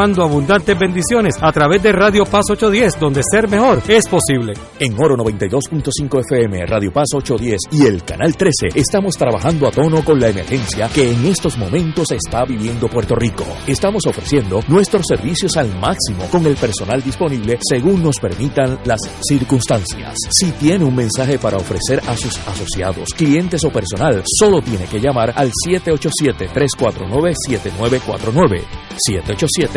abundantes bendiciones a través de Radio Paz 810, donde ser mejor es posible. En Oro 92.5 FM, Radio Paz 810 y el Canal 13 estamos trabajando a tono con la emergencia que en estos momentos está viviendo Puerto Rico. Estamos ofreciendo nuestros servicios al máximo con el personal disponible según nos permitan las circunstancias. Si tiene un mensaje para ofrecer a sus asociados, clientes o personal, solo tiene que llamar al 787-349-7949.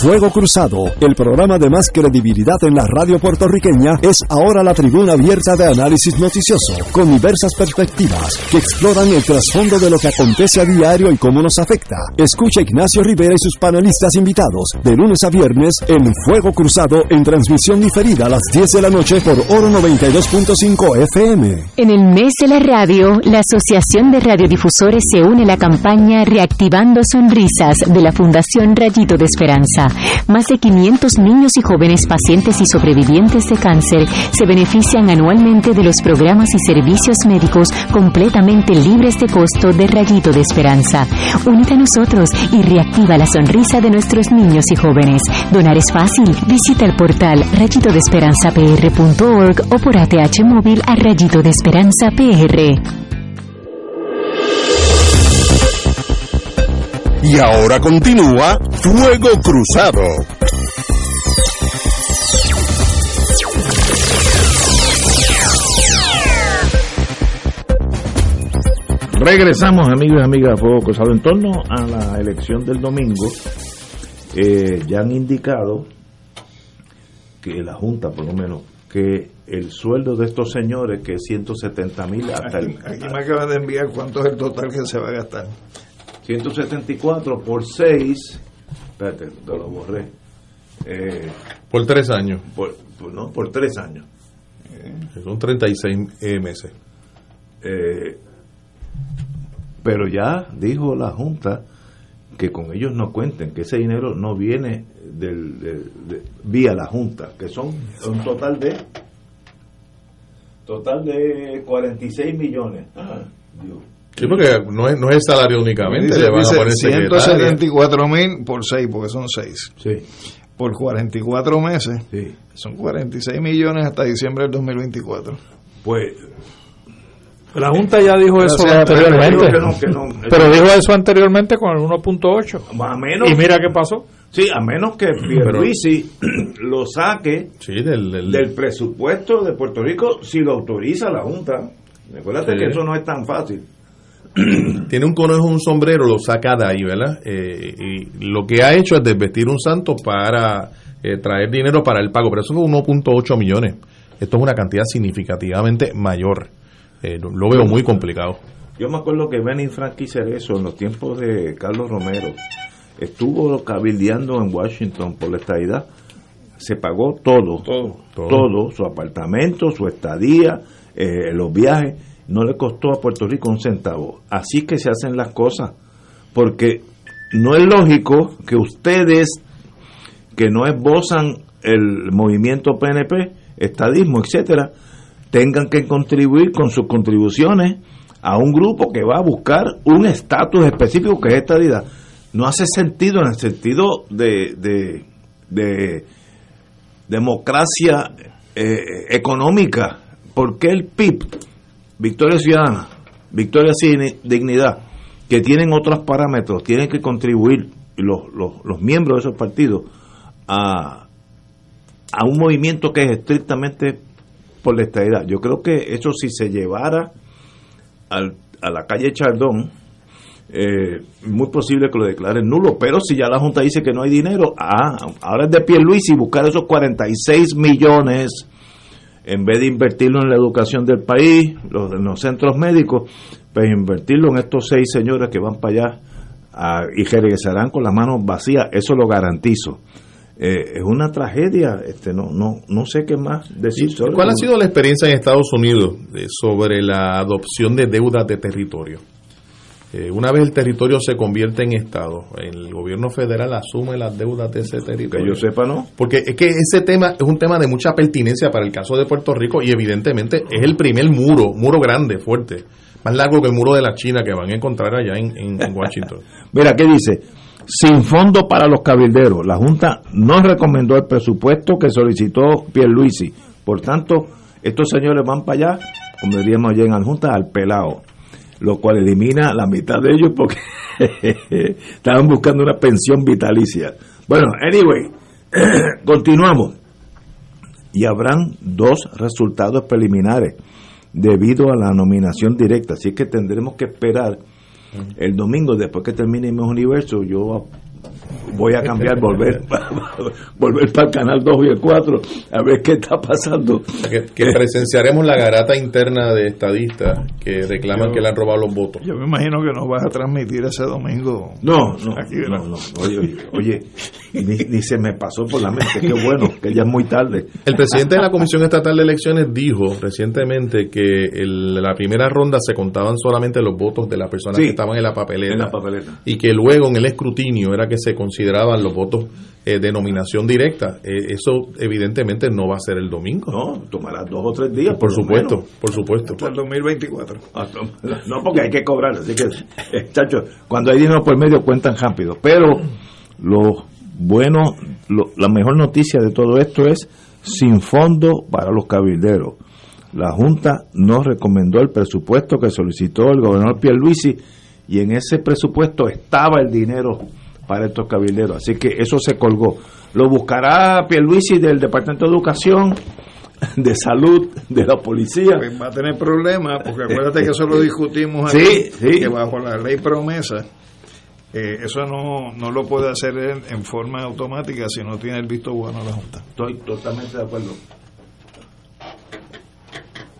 Fuego Cruzado, el programa de más credibilidad en la radio puertorriqueña, es ahora la tribuna abierta de análisis noticioso, con diversas perspectivas que exploran el trasfondo de lo que acontece a diario y cómo nos afecta. Escucha Ignacio Rivera y sus panelistas invitados de lunes a viernes en Fuego Cruzado en transmisión diferida a las 10 de la noche por Oro 92.5 FM. En el mes de la radio, la Asociación de Radiodifusores se une a la campaña Reactivando Sonrisas de la Fundación Rayito de Esperanza. Más de 500 niños y jóvenes pacientes y sobrevivientes de cáncer se benefician anualmente de los programas y servicios médicos completamente libres de costo de Rayito de Esperanza. Únete a nosotros y reactiva la sonrisa de nuestros niños y jóvenes. Donar es fácil. Visita el portal rayitodesperanzapr.org o por ATH móvil a Rayito de Esperanza PR. Y ahora continúa Fuego Cruzado. Regresamos, amigos y amigas, a Fuego Cruzado. En torno a la elección del domingo, eh, ya han indicado que la Junta, por lo menos, que el sueldo de estos señores, que es 170 mil hasta el... Aquí me acaban de enviar cuánto es el total que se va a gastar. 174 por 6, espérate, te lo borré. Eh, Por tres años. por, por- no, por 3 años. Son 36 eh, meses. Eh, pero ya dijo la Junta que con ellos no cuenten, que ese dinero no viene del, del- de- vía la Junta, que son un total de total de 46 millones. Ah, Dios. Sí, porque no es, no es el salario únicamente, Dice, le van a poner secretaria. 174 mil por 6, porque son 6. Sí. Por 44 meses, son 46 millones hasta diciembre del 2024. Pues La Junta ya dijo eso anteriormente. pero que no, que no. Pero dijo eso anteriormente con el 1.8. a menos Y mira qué pasó. Sí, a menos que Pierluisi lo saque del, del presupuesto de Puerto Rico si lo autoriza la Junta. Recuérdate Sí. que eso no es tan fácil. Tiene un conejo, un sombrero, lo saca de ahí, ¿verdad? Eh, y lo que ha hecho es desvestir un santo para eh, traer dinero para el pago, pero eso fue 1.8 millones. Esto es una cantidad significativamente mayor. Eh, lo, lo veo muy complicado. Yo me acuerdo que Benny Frankie Cerezo en los tiempos de Carlos Romero estuvo cabildeando en Washington por la estadidad. Se pagó todo, todo, Todo. su apartamento, su estadía, eh, los viajes. No le costó a Puerto Rico un centavo. Así que se hacen las cosas. Porque no es lógico que ustedes, que no esbozan el movimiento PNP, estadismo, etcétera, tengan que contribuir con sus contribuciones a un grupo que va a buscar un estatus específico que es estadidad. No hace sentido en el sentido de, de, de democracia eh, económica. porque el PIB, Victoria Ciudadana, Victoria Sin Dignidad, que tienen otros parámetros, tienen que contribuir los, los, los miembros de esos partidos a, a un movimiento que es estrictamente por la estadidad. Yo creo que eso si se llevara al, a la calle Chardón, eh, muy posible que lo declaren nulo, pero si ya la Junta dice que no hay dinero, ah, ahora es de pie Luis y buscar esos 46 millones en vez de invertirlo en la educación del país, los, en los centros médicos, pues invertirlo en estos seis señores que van para allá ah, y regresarán con las manos vacías, eso lo garantizo. Eh, es una tragedia, este no no no sé qué más decir sobre ¿Cuál ha sido la experiencia en Estados Unidos eh, sobre la adopción de deudas de territorio? Eh, una vez el territorio se convierte en Estado, el gobierno federal asume las deudas de ese territorio. Que yo sepa, no. Porque es que ese tema es un tema de mucha pertinencia para el caso de Puerto Rico y evidentemente es el primer muro, muro grande, fuerte, más largo que el muro de la China que van a encontrar allá en, en- en Washington. Mira, ¿qué dice? Sin fondo para los cabilderos. La Junta no recomendó el presupuesto que solicitó Pierluisi. Por tanto, estos señores van para allá, como diríamos allá en la Junta, al pelado. Lo cual elimina la mitad de ellos porque estaban buscando una pensión vitalicia. Bueno, anyway, continuamos. Y habrán dos resultados preliminares debido a la nominación directa. Así que tendremos que esperar el domingo, después que termine mi universo, yo voy a cambiar, volver, volver para el canal 2 y el 4, a ver qué está pasando. Que, que presenciaremos la garata interna de estadistas que reclaman Yo- que le han robado los votos. Yo me imagino que nos vas a transmitir ese domingo. No, no, Aquí, no, no. Oye, oye, oye, ni, ni se me pasó por la mente, qué bueno, que ya es muy tarde. El presidente de la Comisión Estatal de Elecciones dijo recientemente que en la primera ronda se contaban solamente los votos de las personas Sí. que estaban en la papeleta. En la papeleta. Y que luego en el escrutinio era que se consideraban los votos eh, de nominación directa. Eh, eso evidentemente no va a ser el domingo. No, tomará dos o tres días. Por supuesto, menos. por supuesto. Hasta el 2024. No, porque hay que cobrar, así que, eh, chacho, cuando hay dinero por medio cuentan rápido. Pero lo bueno, lo- la mejor noticia de todo esto es sin fondo para los cabilderos. La Junta no recomendó el presupuesto que solicitó el gobernador Pierluisi y en ese presupuesto estaba el dinero para estos cabilderos. Así que eso se colgó. Lo buscará Pierluisi del Departamento de Educación, de Salud, de la Policía. Pues va a tener problemas, porque acuérdate que eso lo discutimos Sí, aquí, sí. que bajo la ley promesa, eh, eso no, no lo puede hacer él en forma automática si no tiene el visto bueno de la Junta. Estoy totalmente de acuerdo.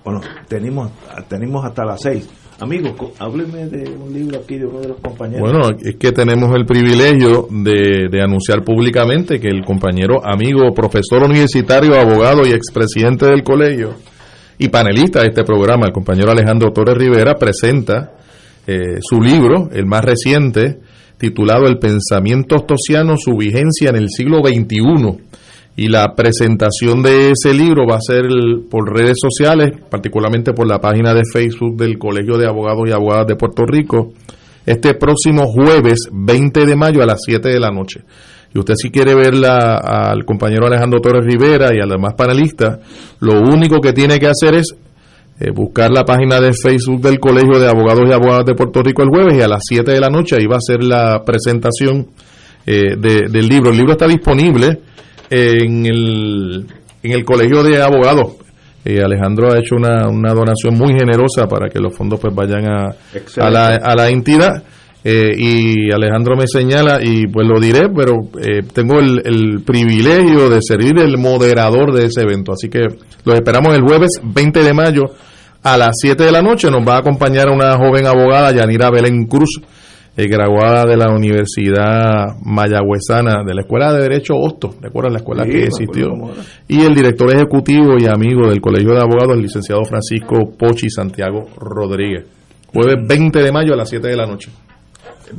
Bueno, tenemos, tenemos hasta las seis. Amigos, co- hábleme de un libro aquí de uno de los compañeros. Bueno, es que tenemos el privilegio de, de anunciar públicamente que el compañero, amigo, profesor universitario, abogado y expresidente del colegio y panelista de este programa, el compañero Alejandro Torres Rivera, presenta eh, su libro, el más reciente, titulado El pensamiento ostosiano, su vigencia en el siglo XXI. Y la presentación de ese libro va a ser por redes sociales, particularmente por la página de Facebook del Colegio de Abogados y Abogadas de Puerto Rico, este próximo jueves 20 de mayo a las 7 de la noche. Y usted si quiere verla al compañero Alejandro Torres Rivera y a los demás panelistas, lo único que tiene que hacer es eh, buscar la página de Facebook del Colegio de Abogados y Abogadas de Puerto Rico el jueves y a las 7 de la noche ahí va a ser la presentación eh, del libro. El libro está disponible en el, en el Colegio de Abogados. Eh, Alejandro ha hecho una, una, donación muy generosa para que los fondos pues vayan a, a, la, a la entidad. Eh, y Alejandro me señala, y pues lo diré, pero eh, tengo el, el, privilegio de servir el moderador de ese evento. Así que los esperamos el jueves 20 de mayo a las 7 de la noche. Nos va a acompañar una joven abogada, Yanira Belén Cruz, eh, graduada de la Universidad Mayagüezana, de la Escuela de Derecho Hosto, ¿recuerdan la escuela que existió? Y el director ejecutivo y amigo del Colegio de Abogados, el licenciado Francisco Pochi Santiago Rodríguez. Jueves 20 de mayo a las 7 de la noche.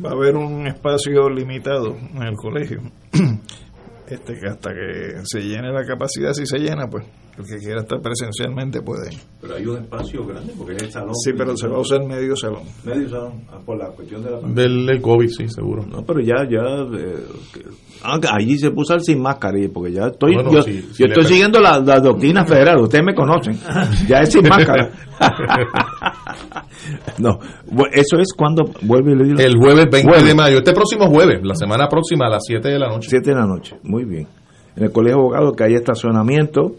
Va a haber un espacio limitado en el colegio. Este, que hasta que se llene la capacidad, si se llena, pues el que quiera estar presencialmente puede. Pero hay un espacio grande porque es el salón. Sí, pero se va a usar medio salón. Medio salón, ah, por la cuestión de la Del, del, COVID, sí, seguro. No, pero ya, ya. Eh, aunque allí se puso sin máscara, porque ya estoy. Bueno, yo, si, si yo estoy siguiendo la, la, doctrina federal, ustedes me conocen. Ya es sin máscara. no, eso es cuando vuelve el, el jueves 20 jueves. de mayo. Este próximo jueves, la semana próxima a las 7 de la noche. 7 de la noche, muy bien. En el Colegio de Abogados que hay estacionamiento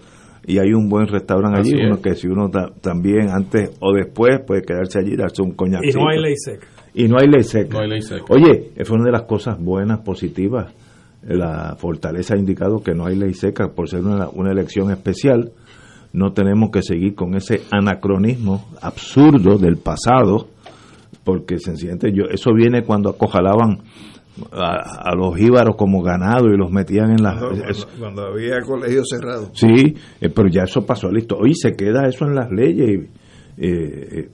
y hay un buen restaurante allí, uno que si uno ta, también antes o después puede quedarse allí, darse un coñac. Y no hay ley seca. Y no hay ley seca. No hay ley seca. Oye, fue una de las cosas buenas, positivas. La Fortaleza ha indicado que no hay ley seca por ser una, una elección especial. No tenemos que seguir con ese anacronismo absurdo del pasado, porque sencillamente yo, eso viene cuando acojalaban a, a, los íbaros como ganado y los metían en las... Cuando, cuando, cuando había colegios cerrados. Sí, eh, pero ya eso pasó, listo. Hoy se queda eso en las leyes. Y, eh,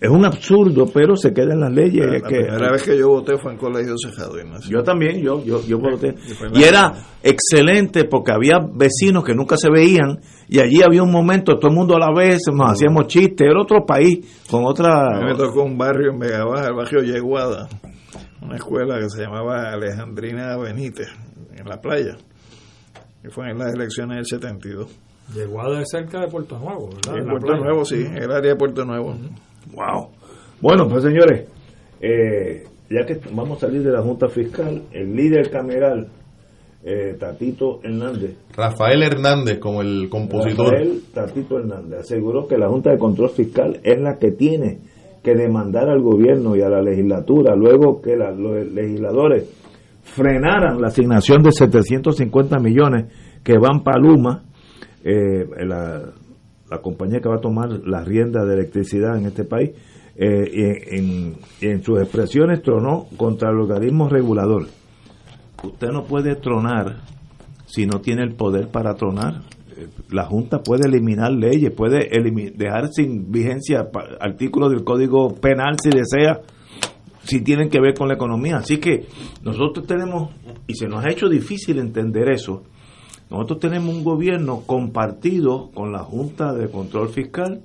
es un absurdo, pero se queda en las leyes. La, la que, primera vez que yo voté fue en colegio cerrado. Yo también, yo, yo, yo voté. Y, y era excelente porque había vecinos que nunca se veían y allí había un momento, todo el mundo a la vez, nos hacíamos chistes, era otro país, con otra... A mí me tocó un barrio en Vega Baja, el barrio Yeguada una escuela que se llamaba Alejandrina Benítez, en la playa, que fue en las elecciones del 72. Llegó a de cerca de Puerto Nuevo, ¿verdad? En Puerto Nuevo, sí, el área de Puerto Nuevo. Wow. Bueno, pues señores, eh, ya que vamos a salir de la Junta Fiscal, el líder cameral, eh, Tatito Hernández. Rafael Hernández, como el compositor. Rafael Tatito Hernández aseguró que la Junta de Control Fiscal es la que tiene que demandar al gobierno y a la legislatura, luego que los legisladores frenaran la asignación de 750 millones que van para Luma, eh, la, la, compañía que va a tomar la rienda de electricidad en este país, eh, en, en, sus expresiones tronó contra el organismo regulador. Usted no puede tronar si no tiene el poder para tronar la Junta puede eliminar leyes, puede dejar sin vigencia artículos del Código Penal si desea, si tienen que ver con la economía. Así que nosotros tenemos, y se nos ha hecho difícil entender eso, nosotros tenemos un gobierno compartido con la Junta de Control Fiscal,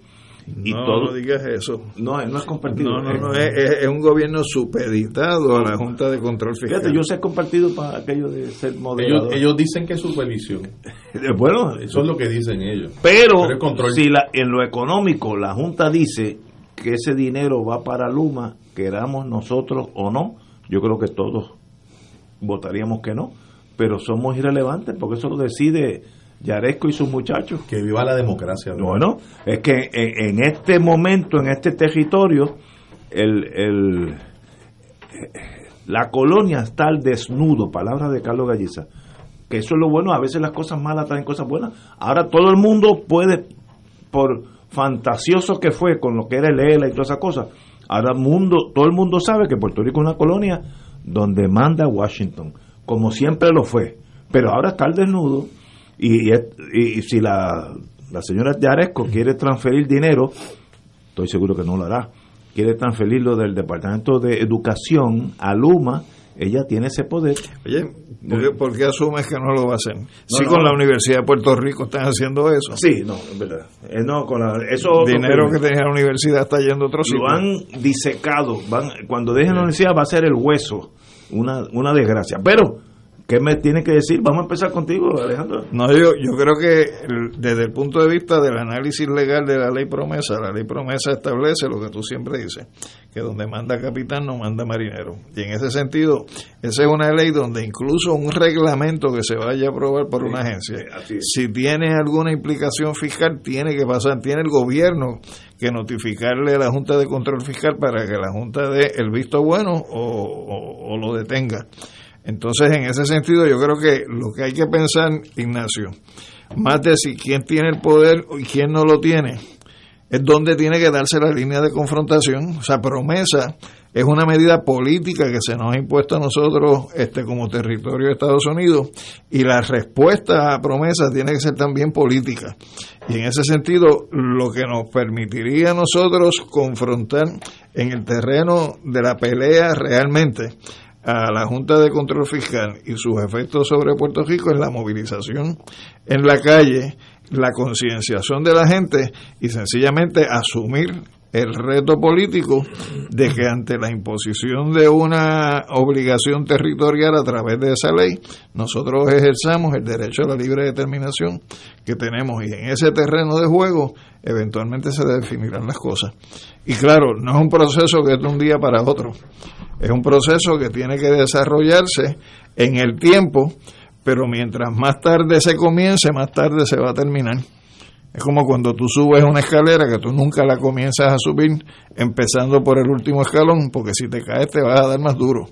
y no, todo, no digas eso. No, no es compartido. No, no, no, es, es, es un gobierno supeditado a la Junta de Control Fiscal. Fíjate, yo sé compartido para aquello de ser moderador. Ellos, ellos dicen que es supervisión. bueno, eso es lo que dicen ellos. Pero, pero si la, en lo económico la Junta dice que ese dinero va para Luma, queramos nosotros o no, yo creo que todos votaríamos que no, pero somos irrelevantes porque eso lo decide Yaresco y sus muchachos. Que viva la democracia. ¿no? Bueno, es que en, en, este momento, en este territorio, el, el, la colonia está al desnudo, palabras de Carlos Galliza. Que eso es lo bueno, a veces las cosas malas traen cosas buenas. Ahora todo el mundo puede, por fantasioso que fue con lo que era el ELA y todas esas cosas, ahora mundo, todo el mundo sabe que Puerto Rico es una colonia donde manda Washington, como siempre lo fue. Pero ahora está al desnudo y, y, y, si la, la señora Yaresco quiere transferir dinero, estoy seguro que no lo hará, quiere transferirlo del Departamento de Educación a Luma, ella tiene ese poder. Oye, ¿por qué, asumes que no lo va a hacer? sí, con la Universidad de Puerto Rico están haciendo eso. Sí, no, es verdad. Eh, no, con la, eso dinero que tenía la universidad está yendo a otro sitio. Lo han disecado. Van, cuando dejen la universidad va a ser el hueso. Una, una desgracia. Pero ¿Qué me tiene que decir? Vamos a empezar contigo, Alejandro. No, yo, yo creo que desde el punto de vista del análisis legal de la ley promesa, la ley promesa establece lo que tú siempre dices, que donde manda capitán no manda marinero. Y en ese sentido, esa es una ley donde incluso un reglamento que se vaya a aprobar por una agencia, si tiene alguna implicación fiscal, tiene que pasar, tiene el gobierno que notificarle a la Junta de Control Fiscal para que la Junta dé el visto bueno o lo detenga. Entonces, en ese sentido, yo creo que lo que hay que pensar, Ignacio, más de si quién tiene el poder y quién no lo tiene, es donde tiene que darse la línea de confrontación. O sea, promesa es una medida política que se nos ha impuesto a nosotros este, como territorio de Estados Unidos y la respuesta a promesa tiene que ser también política. Y en ese sentido, lo que nos permitiría a nosotros confrontar en el terreno de la pelea realmente a la Junta de Control Fiscal y sus efectos sobre Puerto Rico es la movilización en la calle, la concienciación de la gente y sencillamente asumir el reto político de que ante la imposición de una obligación territorial a través de esa ley, nosotros ejerzamos el derecho a la libre determinación que tenemos y en ese terreno de juego eventualmente se definirán las cosas. Y claro, no es un proceso que es de un día para otro, es un proceso que tiene que desarrollarse en el tiempo, pero mientras más tarde se comience, más tarde se va a terminar. Es como cuando tú subes una escalera que tú nunca la comienzas a subir empezando por el último escalón, porque si te caes te vas a dar más duro.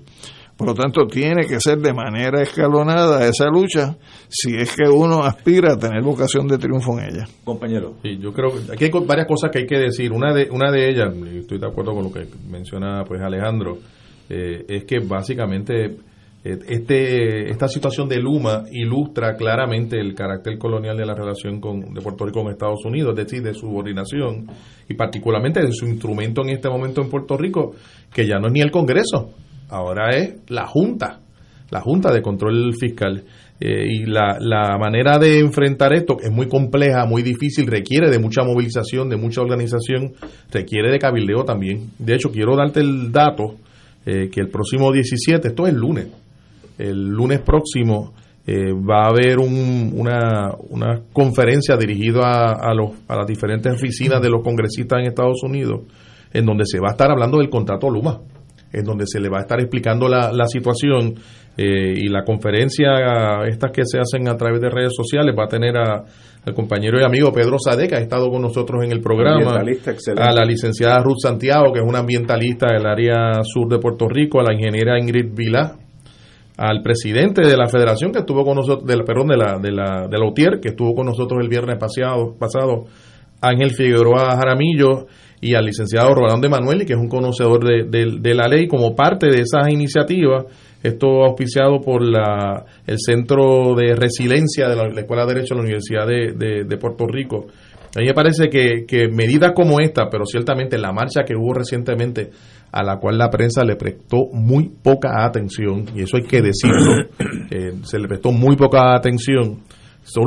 Por lo tanto, tiene que ser de manera escalonada esa lucha si es que uno aspira a tener vocación de triunfo en ella. Compañero. Sí, yo creo que aquí hay varias cosas que hay que decir. Una de, una de ellas, y estoy de acuerdo con lo que menciona pues Alejandro, eh, es que básicamente eh, este, esta situación de Luma ilustra claramente el carácter colonial de la relación con, de Puerto Rico con Estados Unidos, es decir, de subordinación y particularmente de su instrumento en este momento en Puerto Rico, que ya no es ni el Congreso, ahora es la Junta, la Junta de Control Fiscal. Eh, y la, la manera de enfrentar esto es muy compleja, muy difícil, requiere de mucha movilización, de mucha organización, requiere de cabildeo también. De hecho, quiero darte el dato eh, que el próximo 17, esto es el lunes, el lunes próximo eh, va a haber una, una, conferencia dirigida a, los, a las diferentes oficinas de los congresistas en Estados Unidos, en donde se va a estar hablando del contrato Luma, en donde se le va a estar explicando la, la situación eh, y la conferencia, estas que se hacen a través de redes sociales, va a tener a, al compañero y amigo Pedro Sade, que ha estado con nosotros en el programa, a la licenciada Ruth Santiago, que es una ambientalista del área sur de Puerto Rico, a la ingeniera Ingrid Vilá, al presidente de la federación que estuvo con nosotros, del, perdón, de la, de la, de la UTIER, que estuvo con nosotros el viernes pasado, pasado. Ángel Figueroa Jaramillo, y al licenciado Rolando Emanuel, que es un conocedor de, de, la ley, como parte de esas iniciativas, esto auspiciado por la, el Centro de Resiliencia de la, Escuela de Derecho de la Universidad de, de Puerto Rico. A mí me parece que, que medidas como esta, pero ciertamente la marcha que hubo recientemente a la cual la prensa le prestó muy poca atención, y eso hay que decirlo, eh, se le prestó muy poca atención,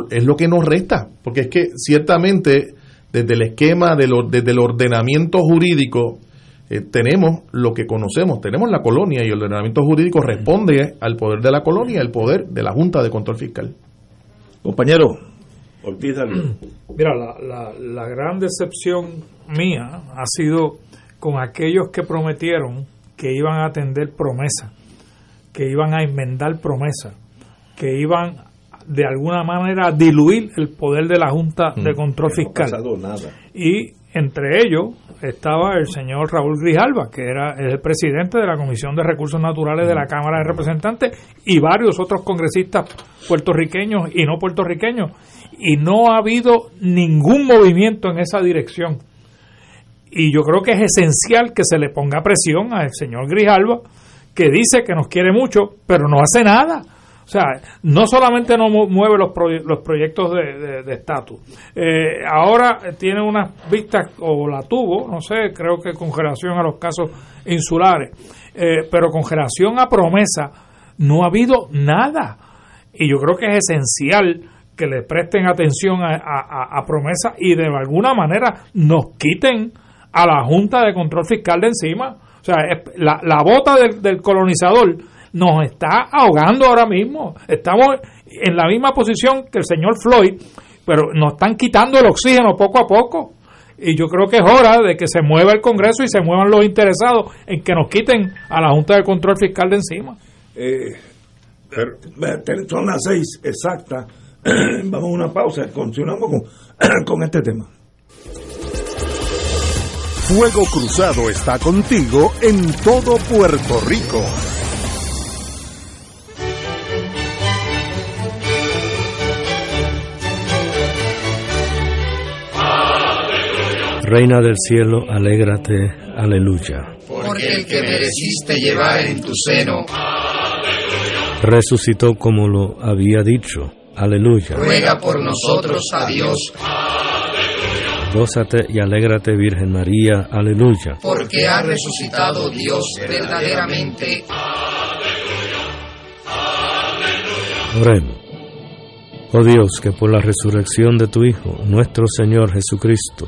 es lo que nos resta, porque es que ciertamente desde el esquema, de lo, desde el ordenamiento jurídico, eh, tenemos lo que conocemos, tenemos la colonia y el ordenamiento jurídico responde al poder de la colonia, el poder de la Junta de Control Fiscal. Compañero, Ortiz, Mira, la, la, la gran decepción mía ha sido con aquellos que prometieron que iban a atender promesa, que iban a enmendar promesa, que iban de alguna manera a diluir el poder de la Junta de mm. Control Fiscal. Y entre ellos estaba el señor Raúl Grijalva, que era el presidente de la Comisión de Recursos Naturales de la. Cámara de Representantes, y varios otros congresistas puertorriqueños y no puertorriqueños. Y no ha habido ningún movimiento en esa dirección y yo creo que es esencial que se le ponga presión al señor Grijalva, que dice que nos quiere mucho, pero no hace nada. O sea, no solamente no mueve los, los proyectos de estatus, eh, ahora tiene unas vistas, o la tuvo, no sé, creo que con relación a los casos insulares, eh, pero con relación a promesa no ha habido nada. Y yo creo que es esencial que le presten atención a, promesa y de alguna manera nos quiten a la Junta de Control Fiscal de encima. O sea, la, la bota del, del colonizador nos está ahogando ahora mismo. Estamos en la misma posición que el señor Floyd, pero nos están quitando el oxígeno poco a poco. Y yo creo que es hora de que se mueva el Congreso y se muevan los interesados en que nos quiten a la Junta de Control Fiscal de encima. Eh, son las seis exactas. Vamos a una pausa. Continuamos con, con este tema. Fuego Cruzado está contigo en todo Puerto Rico. Reina del cielo, alégrate, aleluya. Porque el que mereciste llevar en tu seno, resucitó como lo había dicho, aleluya. Ruega por nosotros a Dios. Gózate y alégrate, Virgen María, aleluya. Porque ha resucitado Dios verdaderamente. Oremos. Oh Dios, que por la resurrección de tu Hijo, nuestro Señor Jesucristo,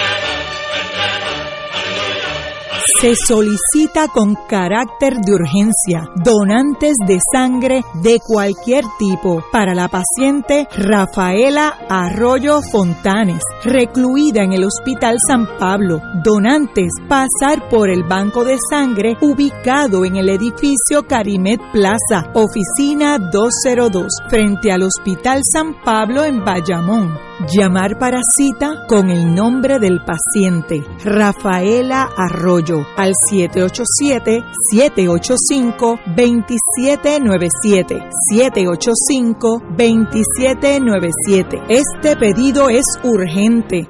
Se solicita con carácter de urgencia donantes de sangre de cualquier tipo para la paciente Rafaela Arroyo Fontanes, recluida en el Hospital San Pablo. Donantes pasar por el banco de sangre ubicado en el edificio Carimet Plaza, oficina 202, frente al Hospital San Pablo en Bayamón Llamar para cita con el nombre del paciente, Rafaela Arroyo, al 787-785-2797. 785-2797. Este pedido es urgente.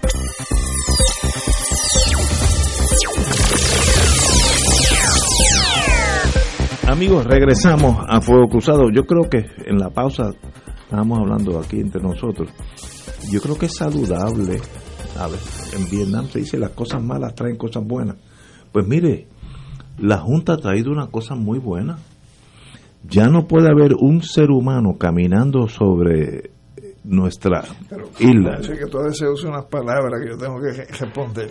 Amigos, regresamos a Fuego Cruzado. Yo creo que en la pausa estábamos hablando aquí entre nosotros. Yo creo que es saludable. A ver, en Vietnam se dice las cosas malas traen cosas buenas. Pues mire, la Junta ha traído una cosa muy buena. Ya no puede haber un ser humano caminando sobre nuestra isla. que tú se usa unas palabras que yo tengo que responder.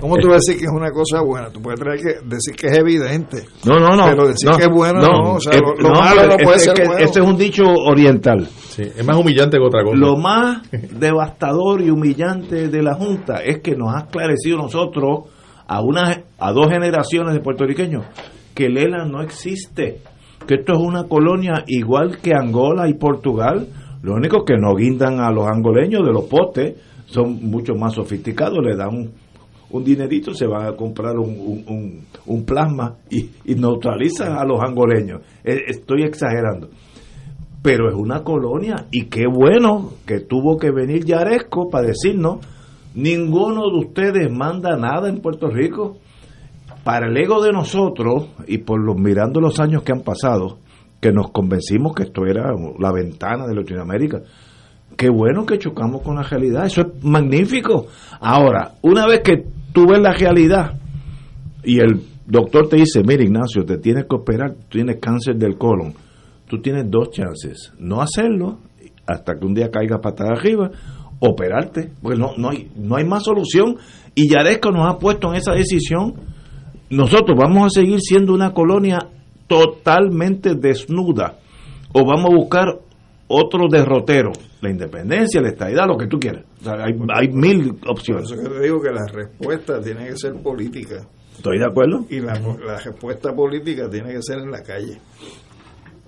¿Cómo tú vas a decir que es una cosa buena? Tú puedes traer que decir que es evidente. No, no, no. Pero decir que es bueno, no. O sea, lo, no, malo no puede ser bueno. Este es un dicho oriental. Sí, es más humillante que otra cosa. Lo más devastador y humillante de la Junta es que nos ha esclarecido nosotros a, una, a dos generaciones de puertorriqueños que Lela no existe. Que esto es una colonia igual que Angola y Portugal lo único que no guindan a los angoleños de los postes, son mucho más sofisticados, le dan un, dinerito, se van a comprar un, un, plasma y, neutralizan a los angoleños. E, estoy exagerando. Pero es una colonia y qué bueno que tuvo que venir Yaresco para decirnos, ninguno de ustedes manda nada en Puerto Rico. Para el ego de nosotros, y por los mirando los años que han pasado, que nos convencimos que esto era la ventana de Latinoamérica. Qué bueno que chocamos con la realidad, eso es magnífico. Ahora, una vez que tú ves la realidad y el doctor te dice, mira Ignacio, te tienes que operar, tienes cáncer del colon, tú tienes dos chances, no hacerlo hasta que un día caiga patada arriba operarte, porque no, no, hay, no hay más solución. Y Yaresco nos ha puesto en esa decisión. Nosotros vamos a seguir siendo una colonia totalmente desnuda o vamos a buscar otro derrotero, la independencia, la estadidad, lo que tú quieras. hay, hay, mil opciones. Por eso que te digo que la respuesta tiene que ser política. Estoy de acuerdo. Y la, la respuesta política tiene que ser en la calle.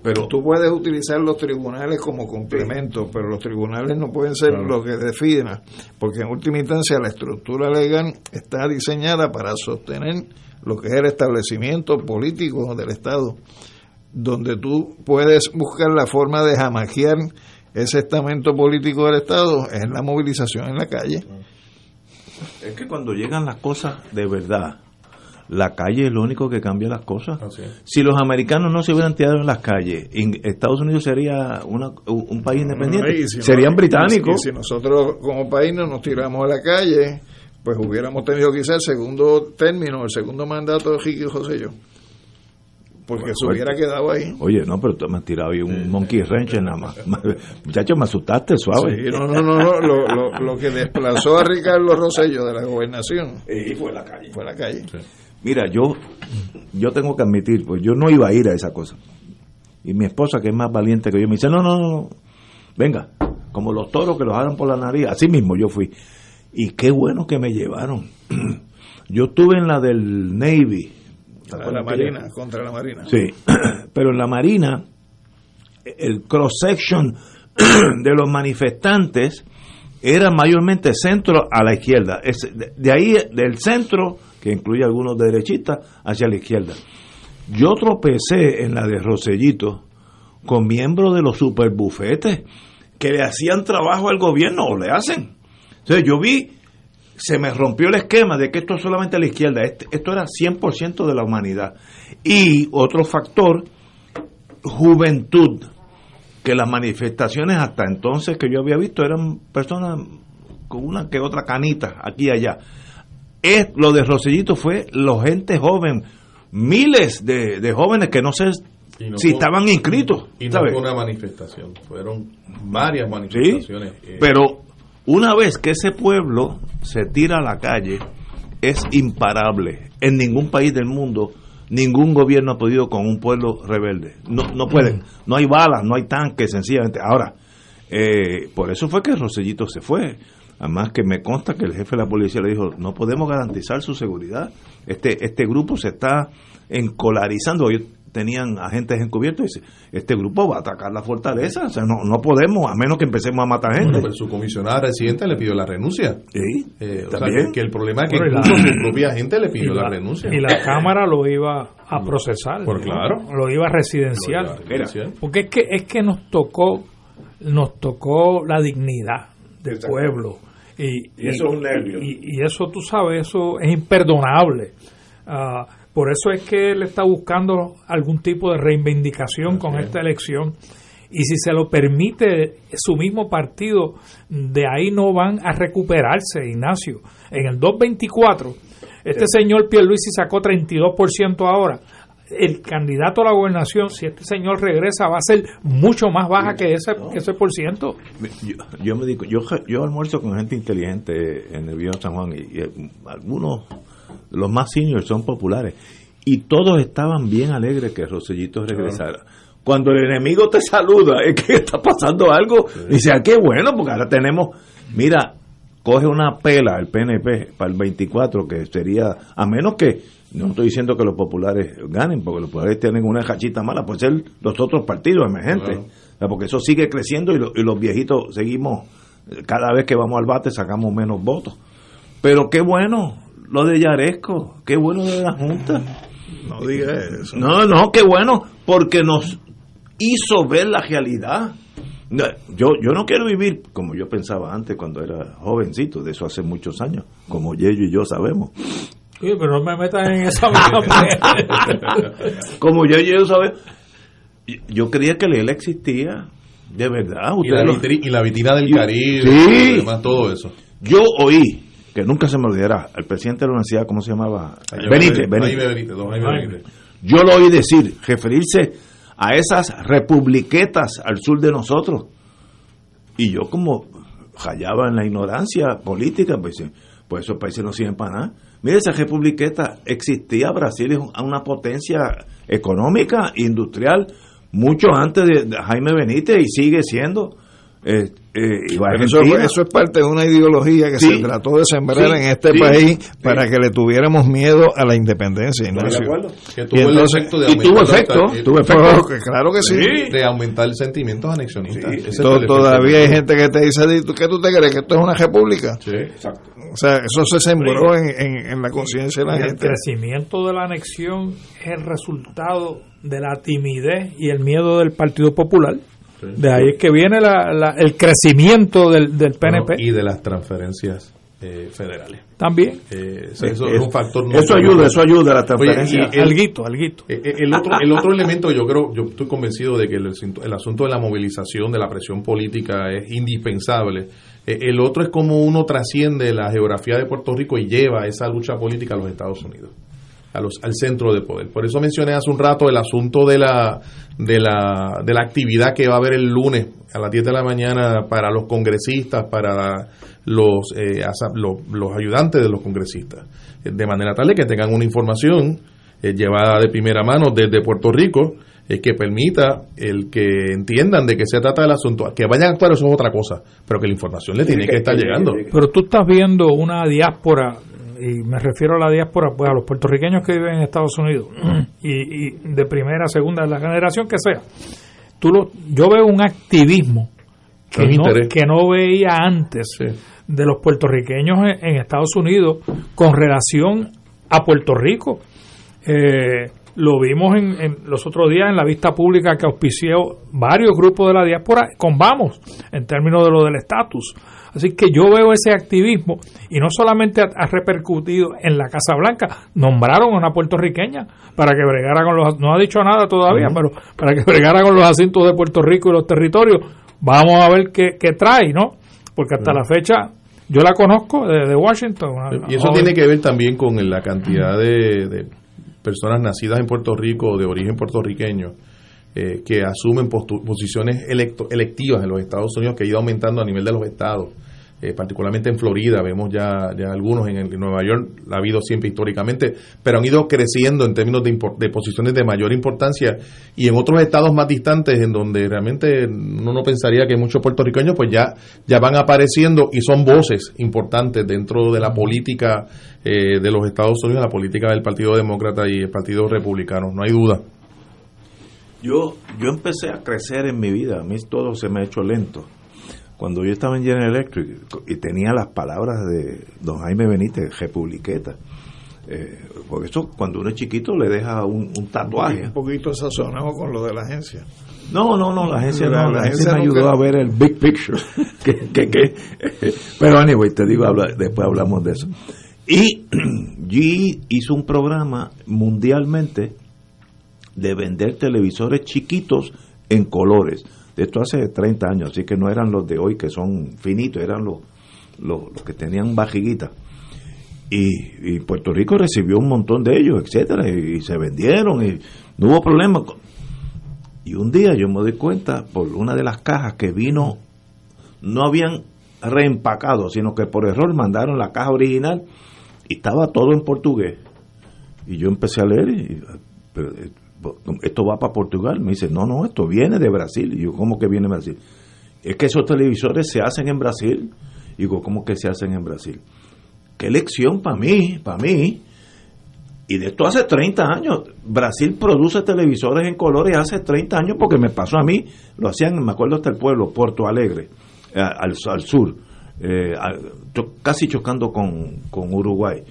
Pero tú puedes utilizar los tribunales como complemento, pero los tribunales no pueden ser los que definan, porque en última instancia la estructura legal está diseñada para sostener lo que es el establecimiento político del Estado, donde tú puedes buscar la forma de jamaquear ese estamento político del Estado es la movilización en la calle. Es que cuando llegan las cosas de verdad, la calle es lo único que cambia las cosas. Si los americanos no se hubieran tirado en las calles, Estados Unidos sería un país independiente, serían británicos. si nosotros como país no nos tiramos a la calle, pues hubiéramos tenido quizás el segundo término, el segundo mandato de Ricky José yo. Porque se hubiera quedado ahí. Oye, no, pero tú me has tirado ahí un monkey wrench nada más. Muchachos, me asustaste, suave. Sí, no, no, no, Lo, lo, lo, que desplazó a Ricardo Rosello de la gobernación. Y fue la calle. Fue la calle. Mira, yo, yo tengo que admitir, pues yo no iba a ir a esa cosa. Y mi esposa, que es más valiente que yo, me dice, no, no, no, venga, como los toros que los hagan por la nariz. Así mismo yo fui. Y qué bueno que me llevaron. Yo estuve en la del Navy. Contra la Marina, contra la Marina. Sí, pero en la Marina, el cross-section de los manifestantes era mayormente centro a la izquierda. de ahí, del centro, que incluye algunos derechistas, hacia la izquierda. Yo tropecé en la de Rosellito con miembros de los superbufetes que le hacían trabajo al gobierno o le hacen. Entonces yo vi, se me rompió el esquema de que esto es solamente a la izquierda, esto era 100% de la humanidad. Y otro factor, juventud, que las manifestaciones hasta entonces que yo había visto eran personas con una que otra canita aquí y allá. Es, lo de Rosellito fue la gente joven, miles de, jóvenes que no sé si estaban inscritos. Y no fue una manifestación, fueron varias manifestaciones. Eh. pero una vez que ese pueblo se tira a la calle, es imparable. En ningún país del mundo, ningún gobierno ha podido con un pueblo rebelde. No, no pueden. Mm. No hay balas, no hay tanques, sencillamente. Ahora, eh, por eso fue que Rosellito se fue. Además que me consta que el jefe de la policía le dijo, no podemos garantizar su seguridad. Este, este grupo se está encolarizando tenían agentes encubiertos y dice, este grupo va a atacar la fortaleza, o sea, no, no podemos, a menos que empecemos a matar gente. pero su comisionada residente le pidió la renuncia. Sí, eh, o sea, que, el problema es que incluso su propia gente le pidió la, renuncia. Y la Cámara lo iba a procesar. Por claro. Lo iba a residencial. Porque es que, es que nos tocó, nos tocó la dignidad del pueblo. Y, eso es un nervio. Y, eso, tú sabes, eso es imperdonable. Uh, por eso es que él está buscando algún tipo de reivindicación con esta elección. Y si se lo permite su mismo partido, de ahí no van a recuperarse, Ignacio. En el 224, este señor Pierluisi sacó 32% ahora. El candidato a la gobernación, si este señor regresa, va a ser mucho más baja que ese, ese por ciento. Yo, me digo, yo, yo almuerzo con gente inteligente en el Viejo San Juan y algunos los más seniors son populares. Y todos estaban bien alegres que Rosellito regresara. Cuando el enemigo te saluda, es que está pasando algo. Y dice, ah, qué bueno, porque ahora tenemos, mira, coge una pela el PNP para el 24, que sería, a menos que, no estoy diciendo que los populares ganen, porque los populares tienen una jachita mala, puede ser los otros partidos emergentes, porque eso sigue creciendo y, y los viejitos seguimos, cada vez que vamos al bate sacamos menos votos. Pero qué bueno, lo de Yaresco, qué bueno de la Junta. No diga eso. No, no, qué bueno, porque nos hizo ver la realidad. Yo, yo no quiero vivir como yo pensaba antes cuando era jovencito, de eso hace muchos años, como Yello y yo sabemos. Sí, pero no me metas en esa Como yo y yo sabemos. Yo creía que él existía, de verdad. Y la, y la, vitina del Caribe, y además todo eso. Yo oí que nunca se me olvidará, el presidente de la universidad, ¿cómo se llamaba? Benítez, Benítez. Yo lo oí decir, referirse a esas republiquetas al sur de nosotros. Y yo como rayaba en la ignorancia política, pues, pues esos países no sirven para nada. Mire, esa republiqueta existía, Brasil es una potencia económica, industrial, mucho antes de Jaime Benítez y sigue siendo. Eh, eh, eso, eso, es parte de una ideología que se trató de sembrar en este país para que le tuviéramos miedo a la independencia. Que tuvo el efecto de y tuvo efecto, tuvo efecto, claro que sí. De aumentar el sentimiento anexionistas. todavía hay gente que te dice, ¿qué tú te crees? ¿Que esto es una república? Sí, exacto. O sea, eso se sembró en, en, la conciencia de la gente. El crecimiento de la anexión es el resultado de la timidez y el miedo del Partido Popular de ahí es que viene el crecimiento del, del PNP. y de las transferencias eh, federales. También. Eh, eso, es un factor. eso ayuda, eso ayuda a la transferencia. el, alguito, alguito. Eh, el, otro, el otro elemento, yo creo, yo estoy convencido de que el, el asunto de la movilización, de la presión política es indispensable. El otro es cómo uno trasciende la geografía de Puerto Rico y lleva esa lucha política a los Estados Unidos a los, al centro de poder. Por eso mencioné hace un rato el asunto de la, de la, de la actividad que va a haber el lunes a las 10 de la mañana para los congresistas, para los, eh, los, ayudantes de los congresistas, de manera tal de que tengan una información eh, llevada de primera mano desde Puerto Rico eh, que permita el que entiendan de qué se trata el asunto. Que vayan a actuar, eso es otra cosa, pero que la información le tiene que estar llegando. Pero tú estás viendo una diáspora y me refiero a la diáspora, pues a los puertorriqueños que viven en Estados Unidos, y, de primera, segunda, de la generación que sea, tú lo, yo veo un activismo que, no, que no veía antes de los puertorriqueños en, Estados Unidos con relación a Puerto Rico. Eh, lo vimos en, los otros días en la vista pública que auspició varios grupos de la diáspora con vamos en términos de lo del estatus. Así que yo veo ese activismo y no solamente ha, repercutido en la Casa Blanca, nombraron a una puertorriqueña para que bregara con los, no ha dicho nada todavía, pero para que bregara con los asuntos de Puerto Rico y los territorios. Vamos a ver qué, trae, ¿no? Porque hasta la fecha yo la conozco de, Washington. y eso tiene que ver también con la cantidad de, personas nacidas en Puerto Rico o de origen puertorriqueño eh, que asumen posiciones electivas en los Estados Unidos que ha ido aumentando a nivel de los estados. Eh, particularmente en Florida, vemos ya, ya algunos en, Nueva York, ha habido siempre históricamente, pero han ido creciendo en términos de, de, posiciones de mayor importancia y en otros estados más distantes en donde realmente uno no pensaría que muchos puertorriqueños pues ya, ya van apareciendo y son voces importantes dentro de la política eh, de los Estados Unidos, la política del Partido Demócrata y el Partido Republicano, no hay duda. Yo, yo empecé a crecer en mi vida, a mí todo se me ha hecho lento cuando yo estaba en General Electric y tenía las palabras de don Jaime Benítez, republiqueta, eh, porque eso cuando uno es chiquito le deja un, tatuaje. Un poquito sazonado con lo de la agencia. No, no, no, la agencia no, la, agencia, me ayudó a ver el big picture. que, pero anyway, te digo, después hablamos de eso. Y G hizo un programa mundialmente de vender televisores chiquitos en colores esto hace 30 años, así que no eran los de hoy que son finitos, eran los, los, que tenían bajiguita. Y, Puerto Rico recibió un montón de ellos, etcétera, y, se vendieron y no hubo problema. Y un día yo me doy cuenta por una de las cajas que vino, no habían reempacado, sino que por error mandaron la caja original y estaba todo en portugués. Y yo empecé a leer y, esto va para Portugal. Me dice, no, no, esto viene de Brasil. Y yo, ¿cómo que viene de Brasil? Es que esos televisores se hacen en Brasil. Y digo, ¿cómo que se hacen en Brasil? Qué lección para mí, para mí. Y de esto hace 30 años. Brasil produce televisores en colores hace 30 años porque me pasó a mí. Lo hacían, me acuerdo hasta el pueblo, Puerto Alegre, eh, al, al, sur. Eh, casi chocando con, con Uruguay.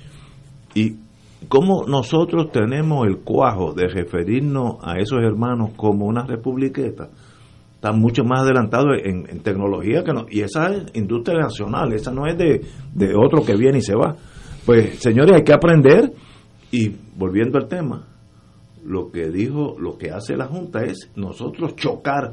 Y ¿Cómo nosotros tenemos el cuajo de referirnos a esos hermanos como una republiqueta? Están mucho más adelantados en, tecnología que no, y esa es industria nacional, esa no es de, de otro que viene y se va. Pues señores, hay que aprender y volviendo al tema, lo que dijo, lo que hace la Junta es nosotros chocar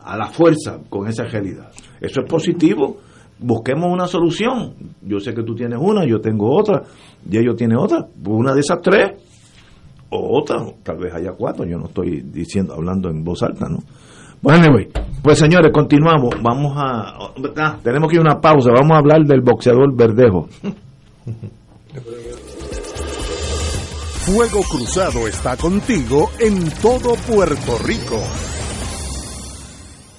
a la fuerza con esa realidad. Eso es positivo busquemos una solución. Yo sé que tú tienes una, yo tengo otra, y ellos tienen otra. Una de esas tres, o otra, tal vez haya cuatro, yo no estoy diciendo, hablando en voz alta, ¿no? Bueno, pues señores, continuamos. Vamos a. Ah, tenemos que ir a una pausa. Vamos a hablar del boxeador Verdejo. Fuego Cruzado está contigo en todo Puerto Rico.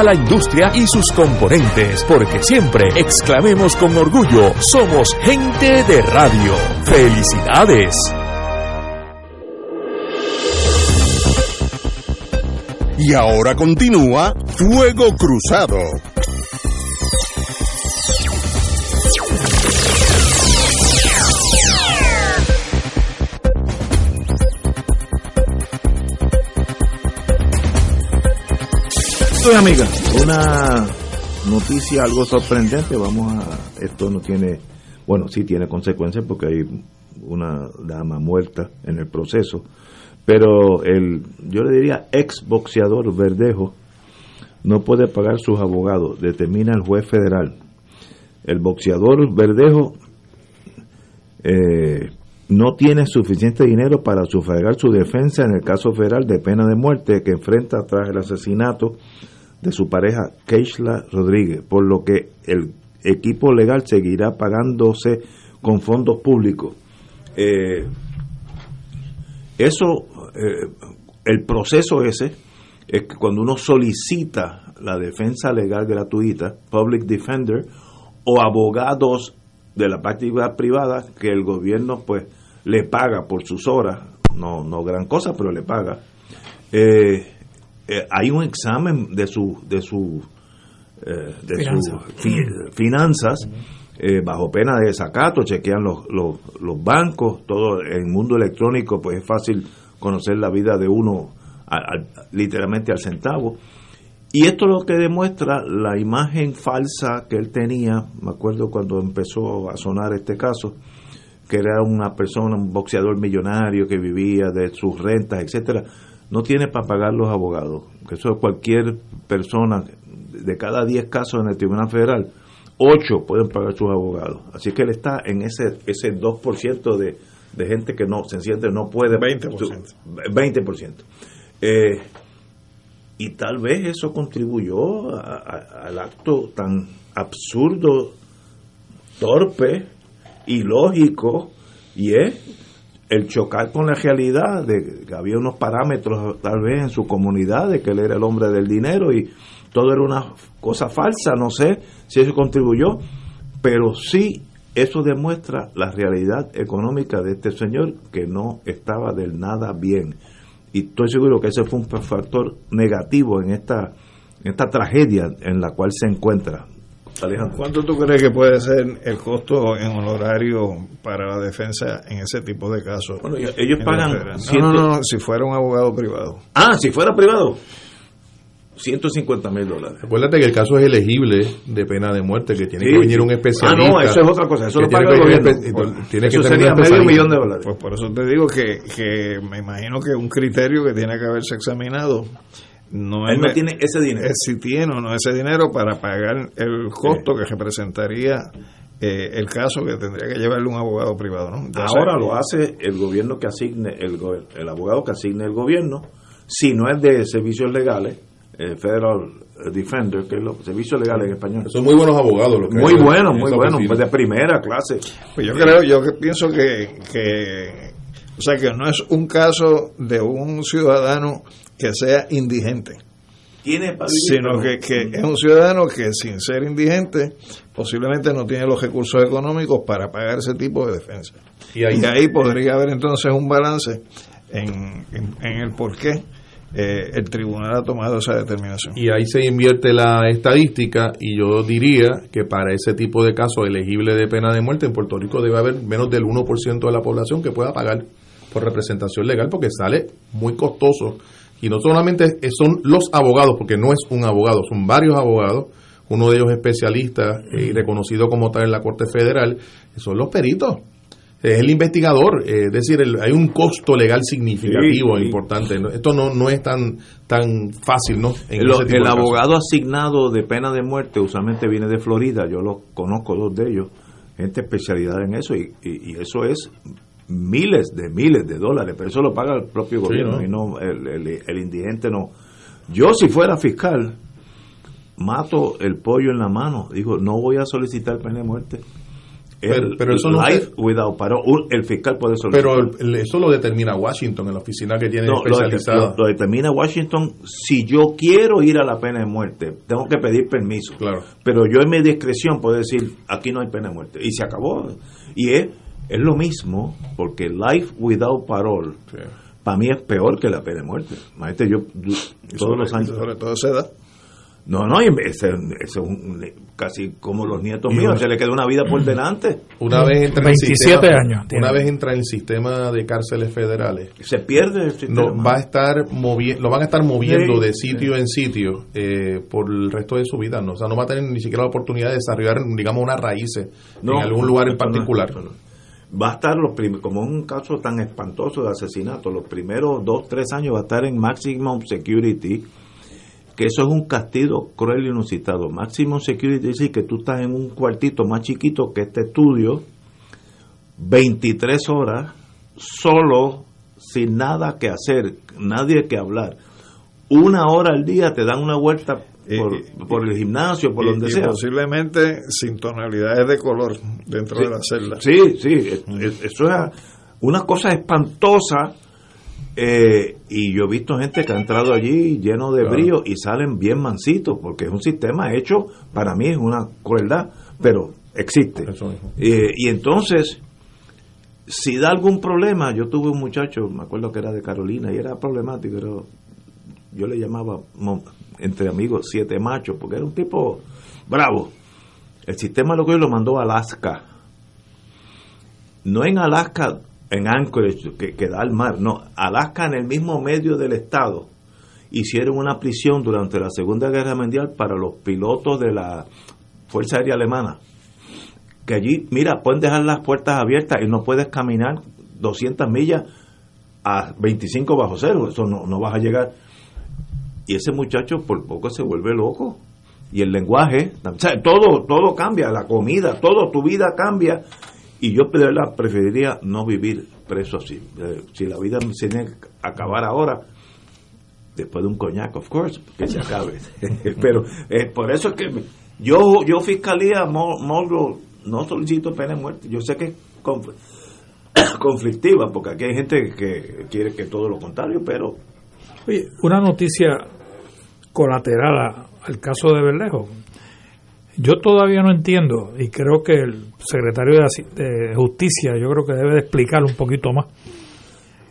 a la industria y sus componentes, porque siempre exclamemos con orgullo, somos gente de radio. ¡Felicidades! Y ahora continúa Fuego Cruzado. Amiga, una noticia algo sorprendente, vamos a, esto no tiene, bueno, sí tiene consecuencias porque hay una dama muerta en el proceso, pero el, yo le diría ex boxeador Verdejo no puede pagar sus abogados, determina el juez federal. El boxeador Verdejo eh, no tiene suficiente dinero para sufragar su defensa en el caso federal de pena de muerte que enfrenta tras el asesinato de su pareja Keishla Rodríguez, por lo que el equipo legal seguirá pagándose con fondos públicos. Eh, eso, eh, el proceso ese, es que cuando uno solicita la defensa legal gratuita, public defender, o abogados de la actividad privada que el gobierno pues le paga por sus horas, no, no gran cosa, pero le paga. Eh, eh, hay un examen de su de su eh, de sus fi- finanzas eh, bajo pena de desacato, chequean los, los, los bancos, todo en el mundo electrónico, pues es fácil conocer la vida de uno al- literalmente al centavo. Y esto es lo que demuestra la imagen falsa que él tenía, me acuerdo cuando empezó a sonar este caso, que era una persona, un boxeador millonario que vivía de sus rentas, etcétera, no tiene para pagar los abogados. Que eso cualquier persona, de cada 10 casos en el Tribunal Federal, 8 pueden pagar sus abogados. Así que él está en ese ese 2% de, de gente que no, sencillamente no puede. 20%. 20%. Eh, y tal vez eso contribuyó a- a- al acto tan absurdo, torpe, ilógico, y es el chocar con la realidad de que había unos parámetros tal vez en su comunidad de que él era el hombre del dinero y todo era una cosa falsa, no sé si eso contribuyó, pero sí eso demuestra la realidad económica de este señor que no estaba del nada bien. y estoy seguro que ese fue un factor negativo en esta, en esta tragedia en la cual se encuentra. Alejandro. ¿Cuánto tú crees que puede ser el costo en honorario para la defensa en ese tipo de casos? Bueno, ellos pagan. No, no, no, si fuera un abogado privado. Ah, si fuera privado. 150 mil dólares. Acuérdate que el caso es elegible de pena de muerte, que tiene Sí, que venir un especialista. Ah, no, eso es otra cosa, eso lo paga el gobierno. tiene eso que sería medio millón de dólares. Pues por eso te digo que, que me imagino que un criterio que tiene que haberse examinado no Él es no tiene ese dinero. es si tiene o no ese dinero para pagar el costo que representaría eh, el caso que tendría que llevarle un abogado privado, ¿no? Entonces, Ahora lo hace el gobierno que asigne, el, el abogado que asigne el gobierno, si no es de servicios legales, eh, Federal Defender, que es los servicios legales en español. Son muy buenos abogados. los que Muy buenos, en muy buenos, pues de primera clase. Pues yo creo, yo que pienso que, que, o sea, que no es un caso de un ciudadano que sea indigente, Tiene para vivir, sino que, que es un ciudadano que sin ser indigente posiblemente no tiene los recursos económicos para pagar ese tipo de defensa. Y ahí- Y ahí podría haber entonces un balance en, en, en el por qué eh, el tribunal ha tomado esa determinación. Y ahí se invierte la estadística y yo diría que para ese tipo de casos elegibles de pena de muerte en Puerto Rico debe haber menos del 1% de la población que pueda pagar por representación legal porque sale muy costoso. Y no solamente son los abogados, porque no es un abogado, son varios abogados, uno de ellos especialista eh, y reconocido como tal en la Corte Federal, son los peritos. Es el investigador, eh, es decir, el- hay un costo legal significativo, Sí, sí. importante. Esto no, no es tan tan fácil, ¿no? En El, abogado asignado de pena de muerte usualmente viene de Florida, yo los conozco dos de ellos, gente especialidad en eso y, y- y eso es miles de miles de dólares, pero eso lo paga el propio Sí, gobierno ¿no? y no el, el- el indigente no. Yo si fuera fiscal mato el pollo en la mano, digo, no voy a solicitar pena de muerte. Pero- El pero eso no life se- without parole, el fiscal puede solicitar. Pero eso lo determina Washington en la oficina que tiene No, lo, especializada. lo- lo determina Washington. Si yo quiero ir a la pena de muerte, tengo que pedir permiso. Claro. Pero yo en mi discreción puedo decir, aquí no hay pena de muerte. Y se acabó. Y es, es lo mismo, porque life without parole, para mí es peor que la pena de muerte. Imagínate, yo todos sobre, los años... sobre todo esa edad. No, no, y ese, ese es un- casi como los nietos Y míos, una- se le queda una vida por delante. Una vez entra en el 27 sistema- años tiene. Una vez entra en el sistema de cárceles federales. Se pierde el sistema. No, va a estar movi- lo van a estar moviendo Sí, de sitio en sitio eh, por el resto de su vida. ¿no? O sea, no va a tener ni siquiera la oportunidad de desarrollar, digamos, unas raíces No, en algún lugar en particular. no. Va a estar los prim- como es un caso tan espantoso de asesinato, los primeros dos, tres años va a estar en maximum security, que eso es un castigo cruel y inusitado. Maximum security dice que tú estás en un cuartito más chiquito que este estudio, 23 horas, solo, sin nada que hacer, nadie que hablar. Una hora al día te dan una vuelta por, por el gimnasio, por y, donde y sea. posiblemente sin tonalidades de color dentro Sí, de la celda. Sí, sí, es- es- eso es una cosa espantosa. eh, y yo he visto gente que ha entrado allí lleno de Claro. brillo y salen bien mansitos, porque es un sistema hecho, para mí es una crueldad, pero existe. Eh, y entonces, si da algún problema, yo tuve un muchacho, me acuerdo que era de Carolina, y era problemático, era- yo le llamaba entre amigos siete machos, porque era un tipo bravo. El sistema lo que lo mandó a Alaska. No en Alaska, en Anchorage, que, que da al mar, no, Alaska en el mismo medio del estado. Hicieron una prisión durante la Segunda Guerra Mundial para los pilotos de la Fuerza Aérea Alemana. Que allí, mira, pueden dejar las puertas abiertas y no puedes caminar 200 millas a 25 bajo cero. Eso no, no vas a llegar. Y ese muchacho por poco se vuelve loco. Y el lenguaje, todo, todo cambia, la comida, todo, tu vida cambia. Y yo de verdad preferiría no vivir preso así. Eh, si la vida me tiene que acabar ahora, después de un coñac, of course, que se acabe. Pero eh, por eso es que yo, yo fiscalía, no solicito pena de muerte. Yo sé que es conf- conflictiva, porque aquí hay gente que quiere que todo lo contrario, pero Oye, una noticia colateral a- al caso de Berlejo. Yo todavía no entiendo, y creo que el secretario de, Justicia, yo creo que debe de explicar un poquito más,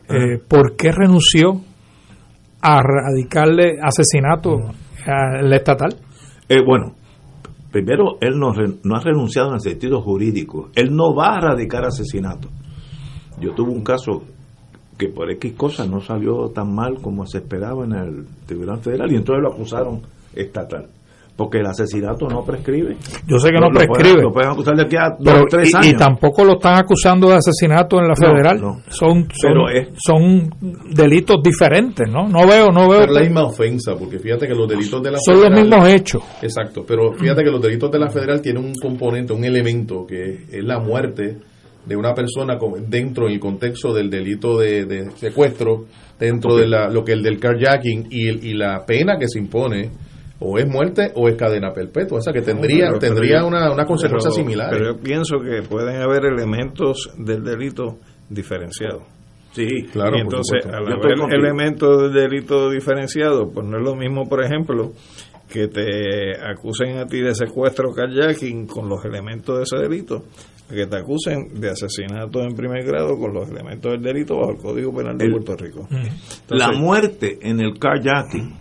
eh, por qué renunció a radicarle asesinato al estatal? Eh, bueno, primero, él no, no ha renunciado en el sentido jurídico. Él no va a radicar asesinato. Yo tuve un caso que por X cosas no salió tan mal como se esperaba en el Tribunal Federal y entonces lo acusaron estatal. Porque el asesinato no prescribe. Yo sé que no, prescribe. Lo pueden, acusar de aquí a pero, tres y, años. Y tampoco lo están acusando de asesinato en la federal. Son, son, son, delitos diferentes, ¿no? No veo, no veo. Es la misma ofensa, porque fíjate que los delitos de la son federal. los mismos hechos. Exacto, pero fíjate que los delitos de la federal tienen un componente, un elemento que es la muerte de una persona dentro del contexto del delito de, de secuestro, dentro de la, lo que el del carjacking y, el, y la pena que se impone o es muerte o es cadena perpetua, o sea que tendría pero, tendría pero, una, una consecuencia pero, similar. Pero yo pienso que pueden haber elementos del delito diferenciados. Sí, claro. Y entonces, al haber elementos del delito diferenciados, pues no es lo mismo, por ejemplo, que te acusen a ti de secuestro carjacking con los elementos de ese delito, que te acusen de asesinato en primer grado con los elementos del delito bajo el Código Penal de El- Puerto Rico. La muerte en el carjacking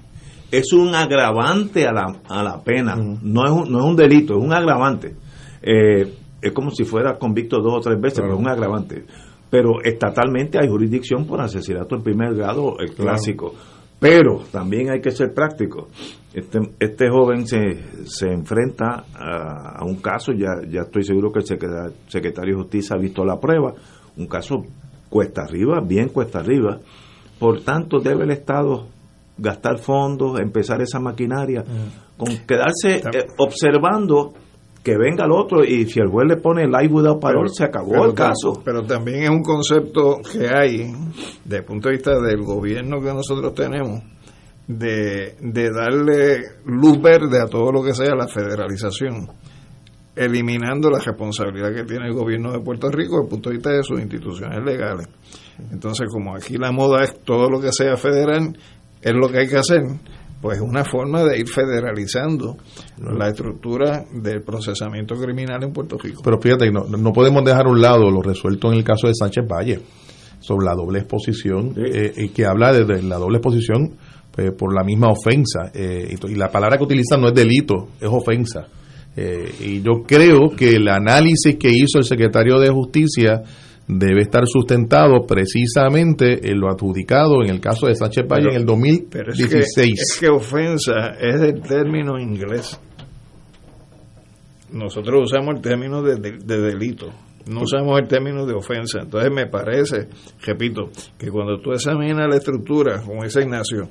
es un agravante a la, a la pena, no, es un, no es un delito, es un agravante. Eh, es como si fuera convicto dos o tres veces, pero es un agravante. Pero estatalmente hay jurisdicción por asesinato en primer grado, el clásico. Pero también hay que ser práctico. Este, este joven se, se enfrenta a, a un caso, ya, ya estoy seguro que el secretario, secretario de Justicia ha visto la prueba, un caso cuesta arriba, bien cuesta arriba. Por tanto, debe el Estado gastar fondos, empezar esa maquinaria, con quedarse eh, observando que venga el otro y si el juez le pone live without parole, se acabó pero el caso. Pero también es un concepto que hay, desde el punto de vista del gobierno que nosotros tenemos, de, de darle luz verde a todo lo que sea la federalización, eliminando la responsabilidad que tiene el gobierno de Puerto Rico desde el punto de vista de sus instituciones legales. Entonces, como aquí la moda es todo lo que sea federal, es lo que hay que hacer, pues una forma de ir federalizando la estructura del procesamiento criminal en Puerto Rico. Pero fíjate, no, no podemos dejar a un lado lo resuelto en el caso de Sánchez Valle sobre la doble exposición, eh, y que habla de, de la doble exposición eh, por la misma ofensa. eh, y, la palabra que utilizan no es delito, es ofensa. Eh, y yo creo que el análisis que hizo el secretario de Justicia debe estar sustentado precisamente en lo adjudicado en el caso de Sánchez Valle en el Pero es que, 2016. es que ofensa es del término inglés. Nosotros usamos el término de, de- de delito, no usamos el término de ofensa. Entonces me parece, repito, que cuando tú examinas la estructura, como dice Ignacio,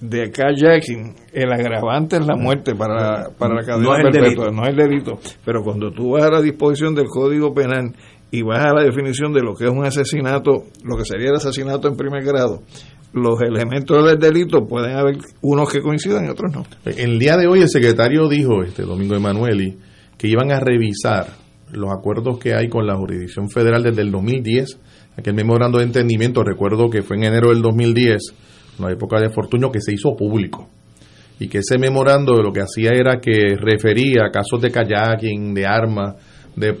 de carjacking, el agravante es la muerte para, para la cadena No es el perpetua, delito. no es el delito. Pero cuando tú vas a la disposición del Código Penal y vas a la definición de lo que es un asesinato, lo que sería el asesinato en primer grado, los elementos del delito pueden haber unos que coincidan y otros no. El día de hoy el secretario dijo, este Domingo Emanueli, que iban a revisar los acuerdos que hay con la jurisdicción federal desde el 2010, aquel memorando de entendimiento, recuerdo que fue en enero del 2010, en la época de Fortuño, que se hizo público. Y que ese memorando lo que hacía era que refería a casos de kayaking, de armas, de,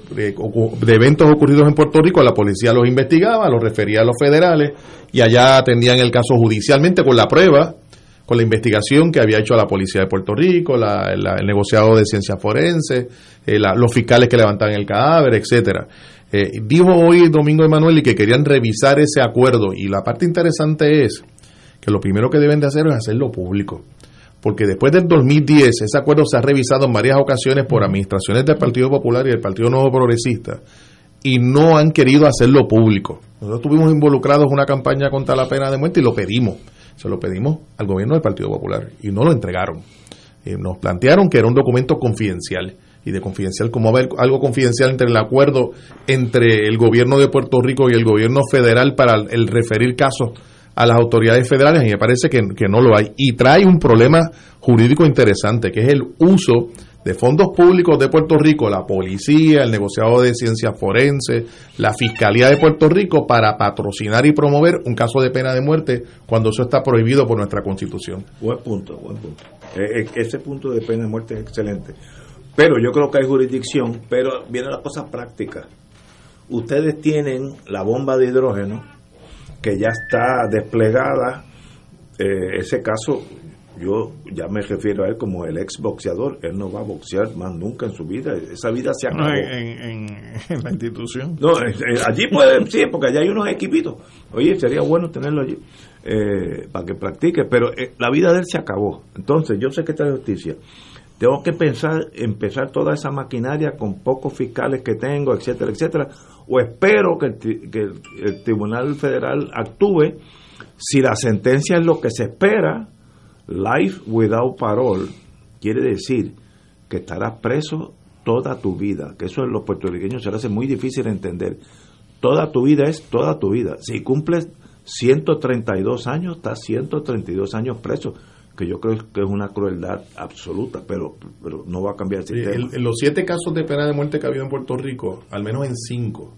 eventos ocurridos en Puerto Rico, la policía los investigaba, los refería a los federales y allá atendían el caso judicialmente con la prueba con la investigación que había hecho la policía de Puerto Rico, la- la- el negociado de ciencias forenses, eh, la- los fiscales que levantaban el cadáver, etcétera. Eh, dijo hoy Domingo Emanuel que querían revisar ese acuerdo y la parte interesante es que lo primero que deben de hacer es hacerlo público. Porque después del 2010 ese acuerdo se ha revisado en varias ocasiones por administraciones del Partido Popular y del Partido Nuevo Progresista y no han querido hacerlo público. Nosotros estuvimos involucrados en una campaña contra la pena de muerte y lo pedimos. Se lo pedimos al gobierno del Partido Popular y no lo entregaron. Eh, nos plantearon que era un documento confidencial y de confidencial, como haber algo confidencial entre el acuerdo entre el gobierno de Puerto Rico y el gobierno federal para el, referir casos a las autoridades federales y me parece que, que no lo hay. Y trae un problema jurídico interesante, que es el uso de fondos públicos de Puerto Rico, la policía, el negociado de ciencias forenses, la Fiscalía de Puerto Rico para patrocinar y promover un caso de pena de muerte cuando eso está prohibido por nuestra Constitución. Buen punto, buen punto. Eh, eh, ese punto de pena de muerte es excelente. Pero yo creo que hay jurisdicción, pero vienen las cosas prácticas. Ustedes tienen la bomba de hidrógeno que ya está desplegada eh, ese caso, yo ya me refiero a él como el ex boxeador. Él no va a boxear más nunca en su vida. Esa vida se acabó. No, en, en- en la institución. No, eh, eh, allí puede, sí, porque allá hay unos equipitos. Oye, sería bueno tenerlo allí eh, para que practique, pero eh, la vida de él se acabó. Entonces, yo sé que está de justicia. Tengo que pensar, empezar toda esa maquinaria con pocos fiscales que tengo, etcétera, etcétera. O espero que el, Tribunal Federal actúe. Si la sentencia es lo que se espera, life without parole, quiere decir que estarás preso toda tu vida, que eso en los puertorriqueños se le hace muy difícil de entender. Toda tu vida es toda tu vida. Si cumples 132 años, estás 132 años preso, que yo creo que es una crueldad absoluta, pero, pero no va a cambiar el sistema. en los siete casos de pena de muerte que ha habido en Puerto Rico, al menos en cinco,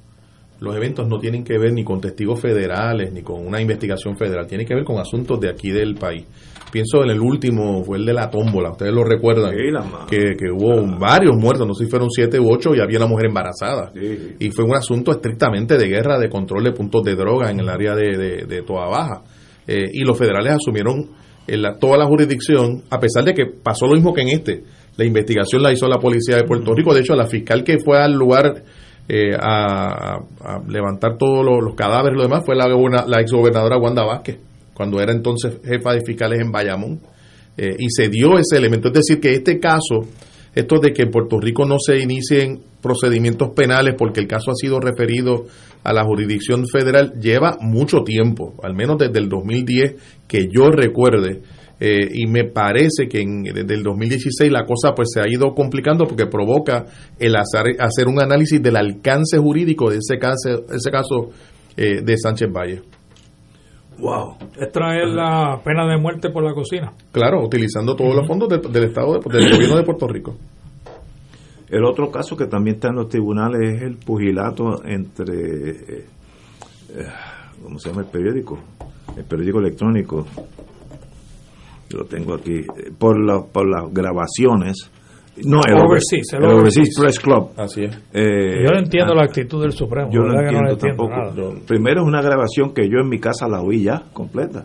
los eventos no tienen que ver ni con testigos federales ni con una investigación federal, tienen que ver con asuntos de aquí del país. Pienso en el último, fue el de la tómbola, ustedes lo recuerdan, Sí, que, que hubo varios muertos, no sé si fueron siete u ocho, y había una mujer embarazada. Y fue un asunto estrictamente de guerra, de control de puntos de droga en el área de, de, de Toa Baja. Eh, y los federales asumieron eh, la- toda la jurisdicción, a pesar de que pasó lo mismo que en este. La investigación la hizo la policía de Puerto Rico. De hecho, la fiscal que fue al lugar eh, a, levantar todos los, cadáveres y lo demás fue la, goberna- la exgobernadora Wanda Vázquez, cuando era entonces jefa de fiscales en Bayamón. Eh, y se dio ese elemento. Es decir, que este caso, esto de que en Puerto Rico no se inicien procedimientos penales porque el caso ha sido referido a la jurisdicción federal, lleva mucho tiempo, al menos desde el 2010 que yo recuerde. Eh, y me parece que en- desde el 2016 la cosa pues se ha ido complicando porque provoca el hacer, un análisis del alcance jurídico de ese caso, ese caso eh, de Sánchez Valle. Wow. Es traer la pena de muerte por la cocina. Claro, utilizando todos los fondos del- del Estado, de- del gobierno de Puerto Rico. El otro caso que también está en los tribunales es el pugilato entre, eh, eh, ¿cómo se llama el periódico? El periódico electrónico. Lo tengo aquí. eh, Por, la, por las grabaciones. No, el Overseas, el el Overseas Overseas. Press Club. Así es. Eh, Yo no entiendo ah, la actitud del Supremo. Yo no ¿verdad que entiendo, tampoco. nada. Primero es una grabación que yo en mi casa la oí ya completa.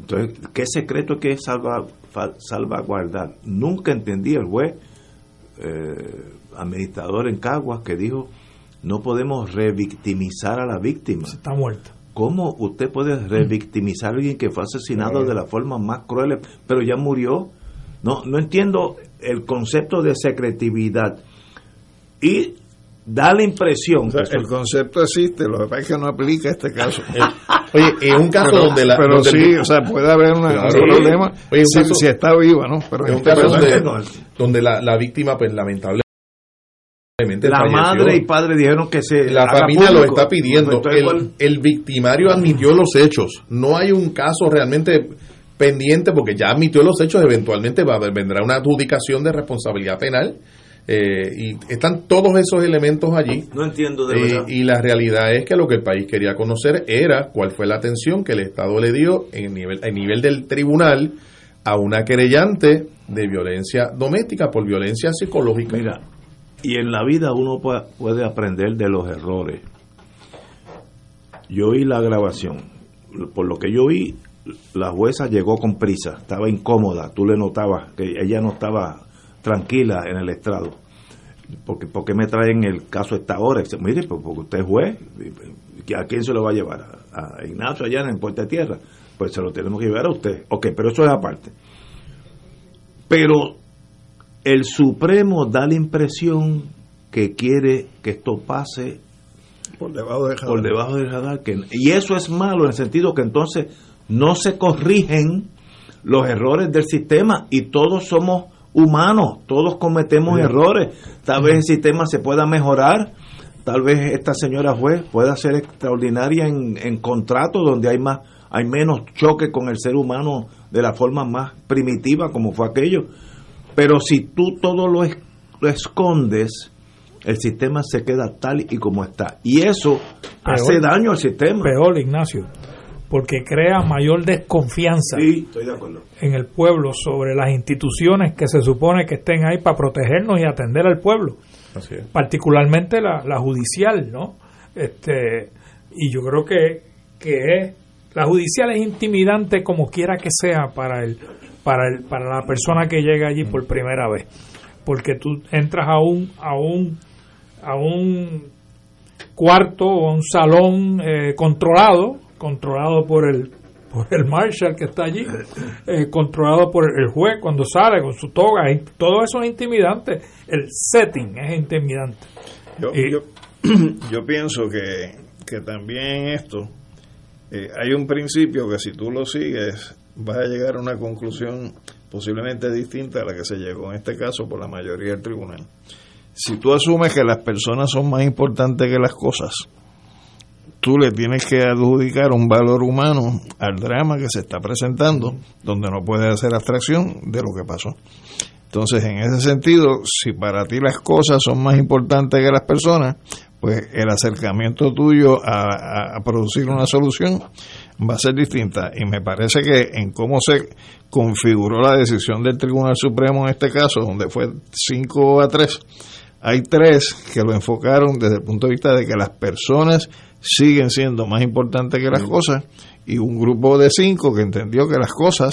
Entonces, ¿qué secreto hay que salva, fa- salvaguardar? Nunca entendí el juez eh, administrador en Caguas que dijo no podemos revictimizar a la víctima. Está muerta. ¿Cómo usted puede revictimizar a alguien que fue asesinado de la forma más cruel, pero ya murió? No, no entiendo el concepto de secretividad. Y da la impresión. O sea, el concepto existe, lo que pasa es que no aplica a este caso. Oye, en un caso pero, donde la- Pero donde sí, el- o sea, puede haber una- Claro. un problema Oye, un si, caso- si está viva, ¿no? Pero Es en un este caso donde, donde la, la víctima, pues lamentablemente. La falleció. madre y padre dijeron que se La familia lo está pidiendo. Entonces, ¿cuál- El, el victimario admitió los hechos. No hay un caso realmente pendiente porque ya admitió los hechos. Eventualmente va a haber- vendrá una adjudicación de responsabilidad penal. eh, y están todos esos elementos allí. No entiendo de Eh, verdad. y la realidad es que lo que el país quería conocer era cuál fue la atención que el Estado le dio en nivel, en nivel del tribunal a una querellante de violencia doméstica por violencia psicológica. Mira, y en la vida uno puede, puede aprender de los errores. Yo oí la grabación. Por lo que yo oí, la jueza llegó con prisa, estaba incómoda, tú le notabas que ella no estaba tranquila en el estrado. Porque, ¿Por qué me traen el caso a esta hora? Dice, Mire, pues porque usted es juez, ¿y ¿a quién se lo va a llevar? ¿A Ignacio allá en Puerta de Tierra? Pues se lo tenemos que llevar a usted. Ok, pero eso es aparte. Pero el Supremo da la impresión que quiere que esto pase por debajo del radar. por debajo del radar. Que, y eso es malo en el sentido que entonces no se corrigen los errores del sistema y todos somos humanos, todos cometemos Sí. errores. Tal vez el sistema se pueda mejorar, tal vez esta señora juez pueda ser extraordinaria en, en contratos donde hay más hay menos choque con el ser humano de la forma más primitiva como fue aquello. Pero si tú todo lo, es- lo escondes, el sistema se queda tal y como está. Y eso hace daño al sistema. Peor, Ignacio, porque crea mayor desconfianza Sí, estoy de acuerdo. en el pueblo sobre las instituciones que se supone que estén ahí para protegernos y atender al pueblo, Así es. particularmente la, la judicial, ¿no? Este, y yo creo que, que es la judicial es intimidante como quiera que sea para el para el para la persona que llega allí por primera vez porque tú entras a un a un a un cuarto o un salón eh, controlado controlado por el por el marshal que está allí eh, controlado por el juez cuando sale con su toga. Todo eso es intimidante. El setting es intimidante. Yo, yo pienso que, que también esto eh, hay un principio que si tú lo sigues vas a llegar a una conclusión posiblemente distinta a la que se llegó en este caso por la mayoría del tribunal. Si tú asumes que las personas son más importantes que las cosas, tú le tienes que adjudicar un valor humano al drama que se está presentando, donde no puedes hacer abstracción de lo que pasó. Entonces, en ese sentido, si para ti las cosas son más importantes que las personas, pues el acercamiento tuyo a, producir una solución va a ser distinta. Y me parece que en cómo se configuró la decisión del Tribunal Supremo en este caso, donde fue 5 a 3, hay tres que lo enfocaron desde el punto de vista de que las personas siguen siendo más importantes que las cosas y un grupo de cinco que entendió que las cosas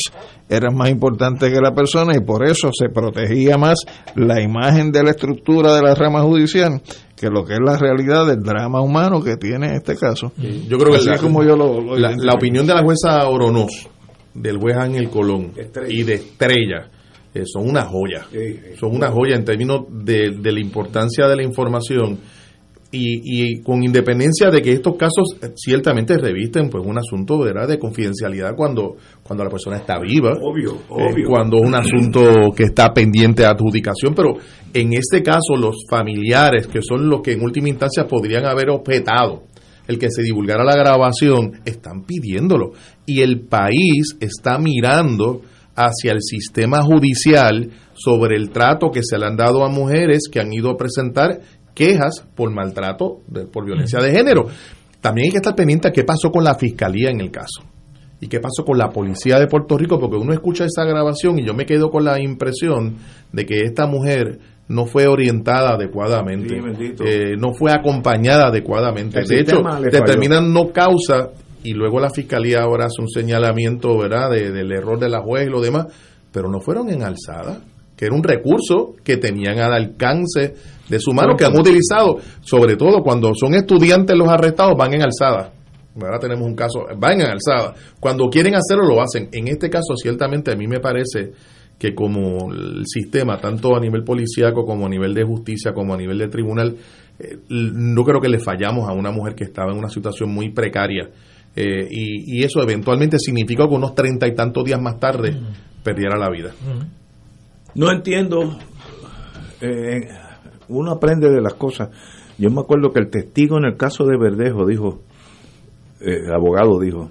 eran más importantes que la persona y por eso se protegía más la imagen de la estructura de la rama judicial que lo que es la realidad del drama humano que tiene este caso. Yo creo que Así la, es como yo lo, lo la, identifico. la opinión de la jueza Oronoz, del juez Ángel Colón y de Estrella eh, son una joya. Son una joya en términos de, de la importancia de la información y, y con independencia de que estos casos eh, ciertamente revisten pues un asunto ¿verdad? de confidencialidad cuando, cuando la persona está viva. Obvio, eh, obvio. cuando es un asunto que está pendiente de adjudicación, pero en este caso los familiares, que son los que en última instancia podrían haber objetado el que se divulgara la grabación, están pidiéndolo. Y el país está mirando hacia el sistema judicial sobre el trato que se le han dado a mujeres que han ido a presentar quejas por maltrato, de- por violencia de género. También hay que estar pendiente a qué pasó con la fiscalía en el caso. ¿Y qué pasó con la policía de Puerto Rico? Porque uno escucha esa grabación y yo me quedo con la impresión de que esta mujer no fue orientada adecuadamente, Sí, eh, no fue acompañada adecuadamente. El de hecho, determinan no causa y luego la fiscalía ahora hace un señalamiento, ¿verdad?, de- del error de la juez y lo demás, pero no fueron en alzada, que era un recurso que tenían al alcance de su mano, que han utilizado, sobre todo cuando son estudiantes los arrestados, van en alzada. Ahora tenemos un caso, van en alzada. Cuando quieren hacerlo, lo hacen. En este caso, ciertamente, a mí me parece que como el sistema, tanto a nivel policíaco como a nivel de justicia, como a nivel de tribunal, eh, no creo que le fallamos a una mujer que estaba en una situación muy precaria. Eh, y, y eso eventualmente significó que unos treinta y tantos días más tarde perdiera la vida. No entiendo. eh, uno aprende de las cosas. Yo me acuerdo que el testigo en el caso de Verdejo dijo, eh, el abogado dijo,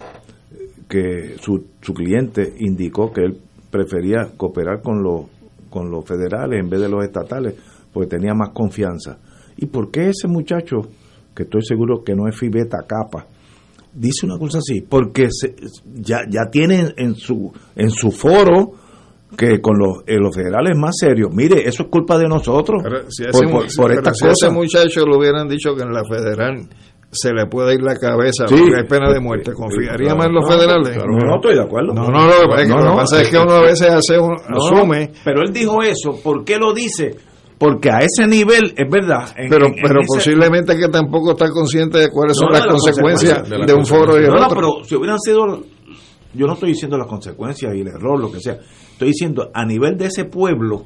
que su, su cliente indicó que él prefería cooperar con los, con los federales en vez de los estatales porque tenía más confianza. ¿Y por qué ese muchacho, que estoy seguro que no es Fibeta Capa, dice una cosa así? Porque se- ya, ya tiene en su, en su foro que con los, eh, los federales más serios, mire, eso es culpa de nosotros Pero si por, estas si a ese cosas. muchacho le hubieran dicho que en la federal se le puede ir la cabeza Sí. porque hay pena de muerte, ¿confiaría Claro, más en los federales? claro, no, no estoy de acuerdo. No, no, lo que pasa es que, No, lo que pasa es que uno a veces hace un- asume, pero él dijo eso, ¿por qué lo dice? Porque a ese nivel, es verdad. en- pero, en- en pero ese- posiblemente que tampoco está consciente de cuáles son las consecuencias consecuencias. de, un foro y el No, no, otro. pero si hubieran sido, yo no estoy diciendo las consecuencias y el error, lo que sea. Estoy diciendo a nivel de ese pueblo.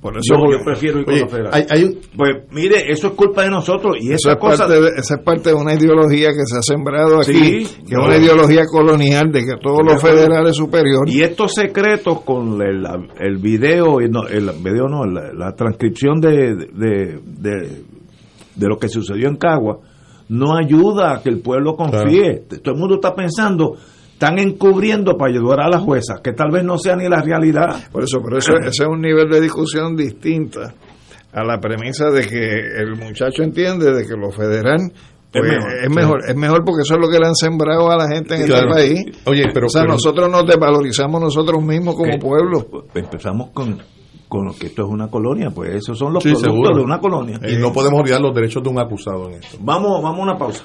Por yo, porque- yo prefiero ir con Oye, hay- hay un- Pues mire, eso es culpa de nosotros y Eso esa es, cosa. parte de, esa es parte de una ideología que se ha sembrado aquí, Sí, que es una ideología colonial de que todos los federales superiores Y estos secretos con el, el video, no, el video no, la, la transcripción de, de, de, de lo que sucedió en Cagua, no ayuda a que el pueblo confíe. Todo el mundo está pensando, están encubriendo para ayudar a la jueza, que tal vez no sea ni la realidad. Por eso, por eso ese es un nivel de discusión distinta a la premisa de que el muchacho entiende de que lo federal pues, Es es, mejor, mejor, sí. es mejor porque eso es lo que le han sembrado a la gente en Claro. este país. Oye, pero- o sea, pero- nosotros nos desvalorizamos nosotros mismos como ¿Qué? pueblo. Empezamos con, con lo que esto es una colonia, pues esos son los Sí, productos seguro. de una colonia. Y no podemos olvidar los derechos de un acusado en esto. Vamos, vamos a una pausa.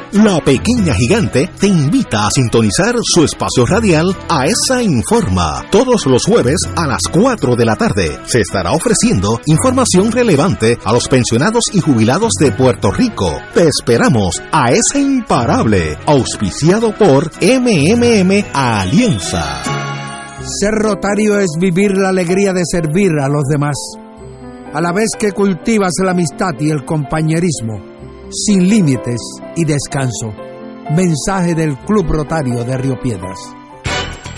la pequeña gigante, te invita a sintonizar su espacio radial AESA Informa. Todos los jueves a las 4 de la tarde se estará ofreciendo información relevante a los pensionados y jubilados de Puerto Rico. Te esperamos a esa imparable, auspiciado por MMM Alianza. Ser rotario es vivir la alegría de servir a los demás, a la vez que cultivas la amistad y el compañerismo sin límites y descanso. Mensaje del Club Rotario de Río Piedras.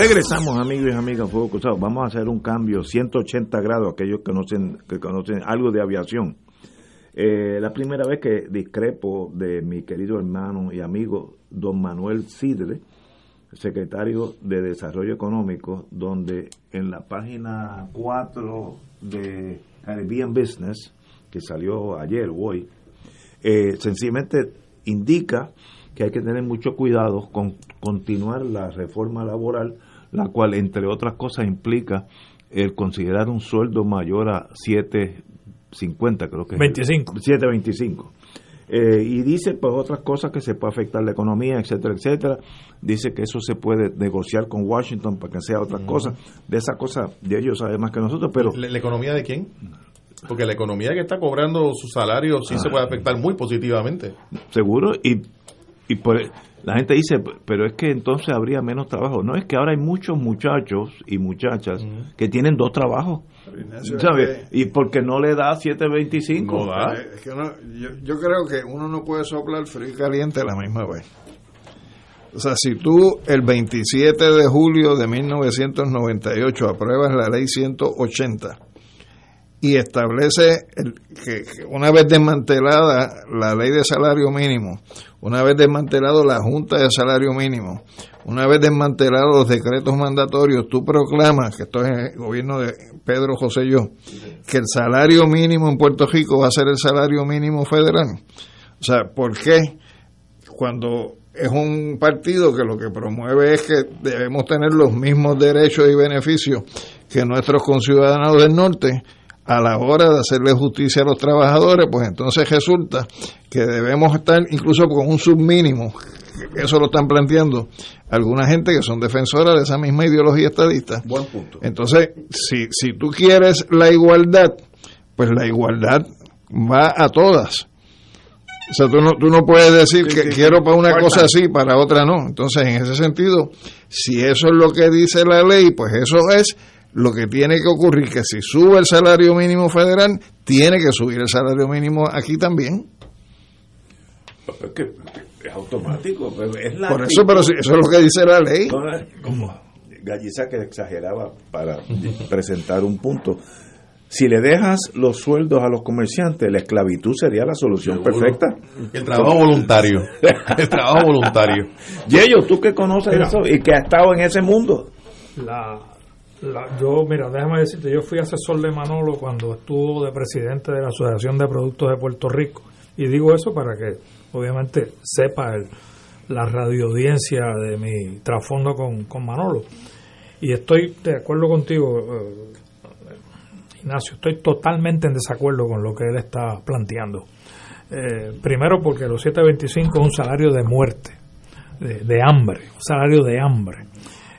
Regresamos, amigos y amigas, Fuego Cruzado. Vamos a hacer un cambio 180 grados, aquellos que conocen, que conocen algo de aviación. Eh, la primera vez que discrepo de mi querido hermano y amigo don Manuel Sidre, secretario de Desarrollo Económico, donde en la página 4 de Caribbean Business, que salió ayer o hoy, eh, sencillamente indica que hay que tener mucho cuidado con continuar la reforma laboral, la cual, entre otras cosas, implica el considerar un sueldo mayor a 7.50, creo que 25. 7.25. Eh, y dice pues otras cosas que se puede afectar la economía, etcétera, etcétera. Dice que eso se puede negociar con Washington para que sea otras cosas. De esa cosa de ellos sabe más que nosotros, pero ¿La, la economía de quién? Porque la economía que está cobrando su salario sí Ah. se puede afectar muy positivamente. seguro y y por, la gente dice pero es que entonces habría menos trabajo no es que ahora hay muchos muchachos y muchachas que tienen dos trabajos. Ignacio, ¿sabes? es y porque no le da 725 Eh, es que no- yo, yo creo que uno no puede soplar frío y caliente a la misma vez. O sea, si tú el 27 de julio de 1998 apruebas la ley 180 y establece que una vez desmantelada la ley de salario mínimo, una vez desmantelado la Junta de Salario Mínimo, una vez desmantelados los decretos mandatorios, tú proclamas, que esto es el gobierno de Pedro José yo, que el salario mínimo en Puerto Rico va a ser el salario mínimo federal. O sea, ¿por qué cuando es un partido que lo que promueve es que debemos tener los mismos derechos y beneficios que nuestros conciudadanos del norte, a la hora de hacerle justicia a los trabajadores, pues entonces resulta que debemos estar incluso con un submínimo, eso lo están planteando alguna gente que son defensoras de esa misma ideología estadista. Buen punto. Entonces, si, si tú quieres la igualdad, pues la igualdad va a todas. O sea, tú no, tú no puedes decir Sí, que sí, quiero para una cosa así, para otra no. Entonces, en ese sentido, si eso es lo que dice la ley, pues eso es lo que tiene que ocurrir, que si sube el salario mínimo federal, tiene que subir el salario mínimo aquí también. Es que es automático es la Por eso, pero si eso es lo que dice la ley. Como Galliza que exageraba para presentar un punto. Si le dejas los sueldos a los comerciantes, la esclavitud sería la solución Seguro. perfecta. El trabajo voluntario. El trabajo voluntario. Yello, tú que conoces Mira. eso y que has estado en ese mundo. La, yo, mira, déjame decirte, yo fui asesor de Manolo cuando estuvo de presidente de la Asociación de Productos de Puerto Rico. Y digo eso para que, obviamente, sepa la radioaudiencia de mi trasfondo con, con Manolo. Y estoy de acuerdo contigo, eh, Ignacio, estoy totalmente en desacuerdo con lo que él está planteando. Eh, primero porque los 725 es un salario de muerte, de, hambre, un salario de hambre.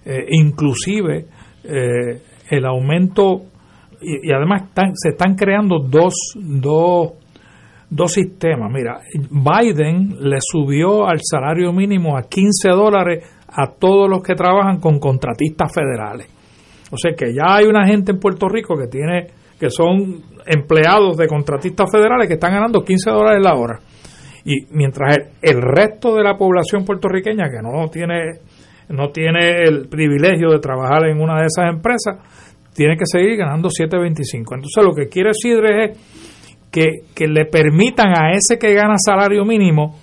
Eh, inclusive eh, el aumento, y, además se están creando dos, dos, dos sistemas. Mira, Biden le subió al salario mínimo a 15 dólares a todos los que trabajan con contratistas federales. O sea que ya hay una gente en Puerto Rico que tiene que son empleados de contratistas federales que están ganando 15 dólares la hora. Y mientras el, resto de la población puertorriqueña que no tiene no tiene el privilegio de trabajar en una de esas empresas, tiene que seguir ganando 7.25. Entonces lo que quiere decir es que, que le permitan a ese que gana salario mínimo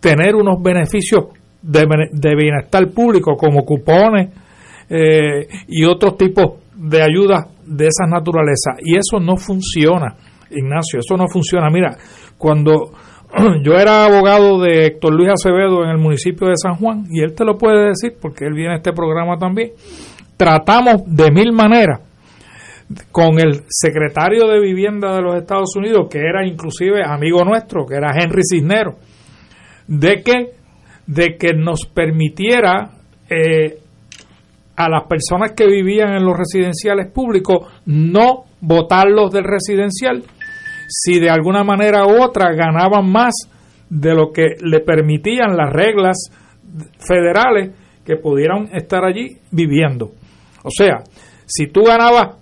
tener unos beneficios de, de bienestar público como cupones eh, y otros tipos de ayudas de esas naturalezas. Y eso no funciona, Ignacio, eso no funciona. Mira, cuando yo era abogado de Héctor Luis Acevedo en el municipio de San Juan, y él te lo puede decir porque él viene a este programa también, tratamos de mil maneras con el secretario de vivienda de los Estados Unidos, que era inclusive amigo nuestro, que era Henry Cisnero, de que, de que nos permitiera eh, a las personas que vivían en los residenciales públicos no votarlos del residencial si de alguna manera u otra ganaban más de lo que le permitían las reglas federales que pudieran estar allí viviendo. O sea, si tú ganabas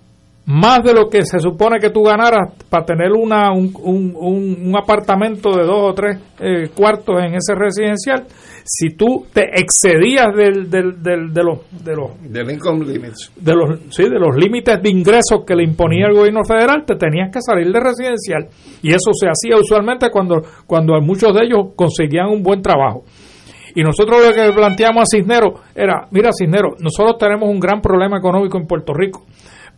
más de lo que se supone que tú ganaras para tener una, un, un, un apartamento de dos o tres eh, cuartos en ese residencial, si tú te excedías del, del, del, de los de los del income limits. de los sí de los límites de ingresos que le imponía el gobierno federal te tenías que salir de residencial. Y eso se hacía usualmente cuando cuando muchos de ellos conseguían un buen trabajo. Y nosotros lo que planteamos a Cisneros era mira Cisneros nosotros tenemos un gran problema económico en Puerto Rico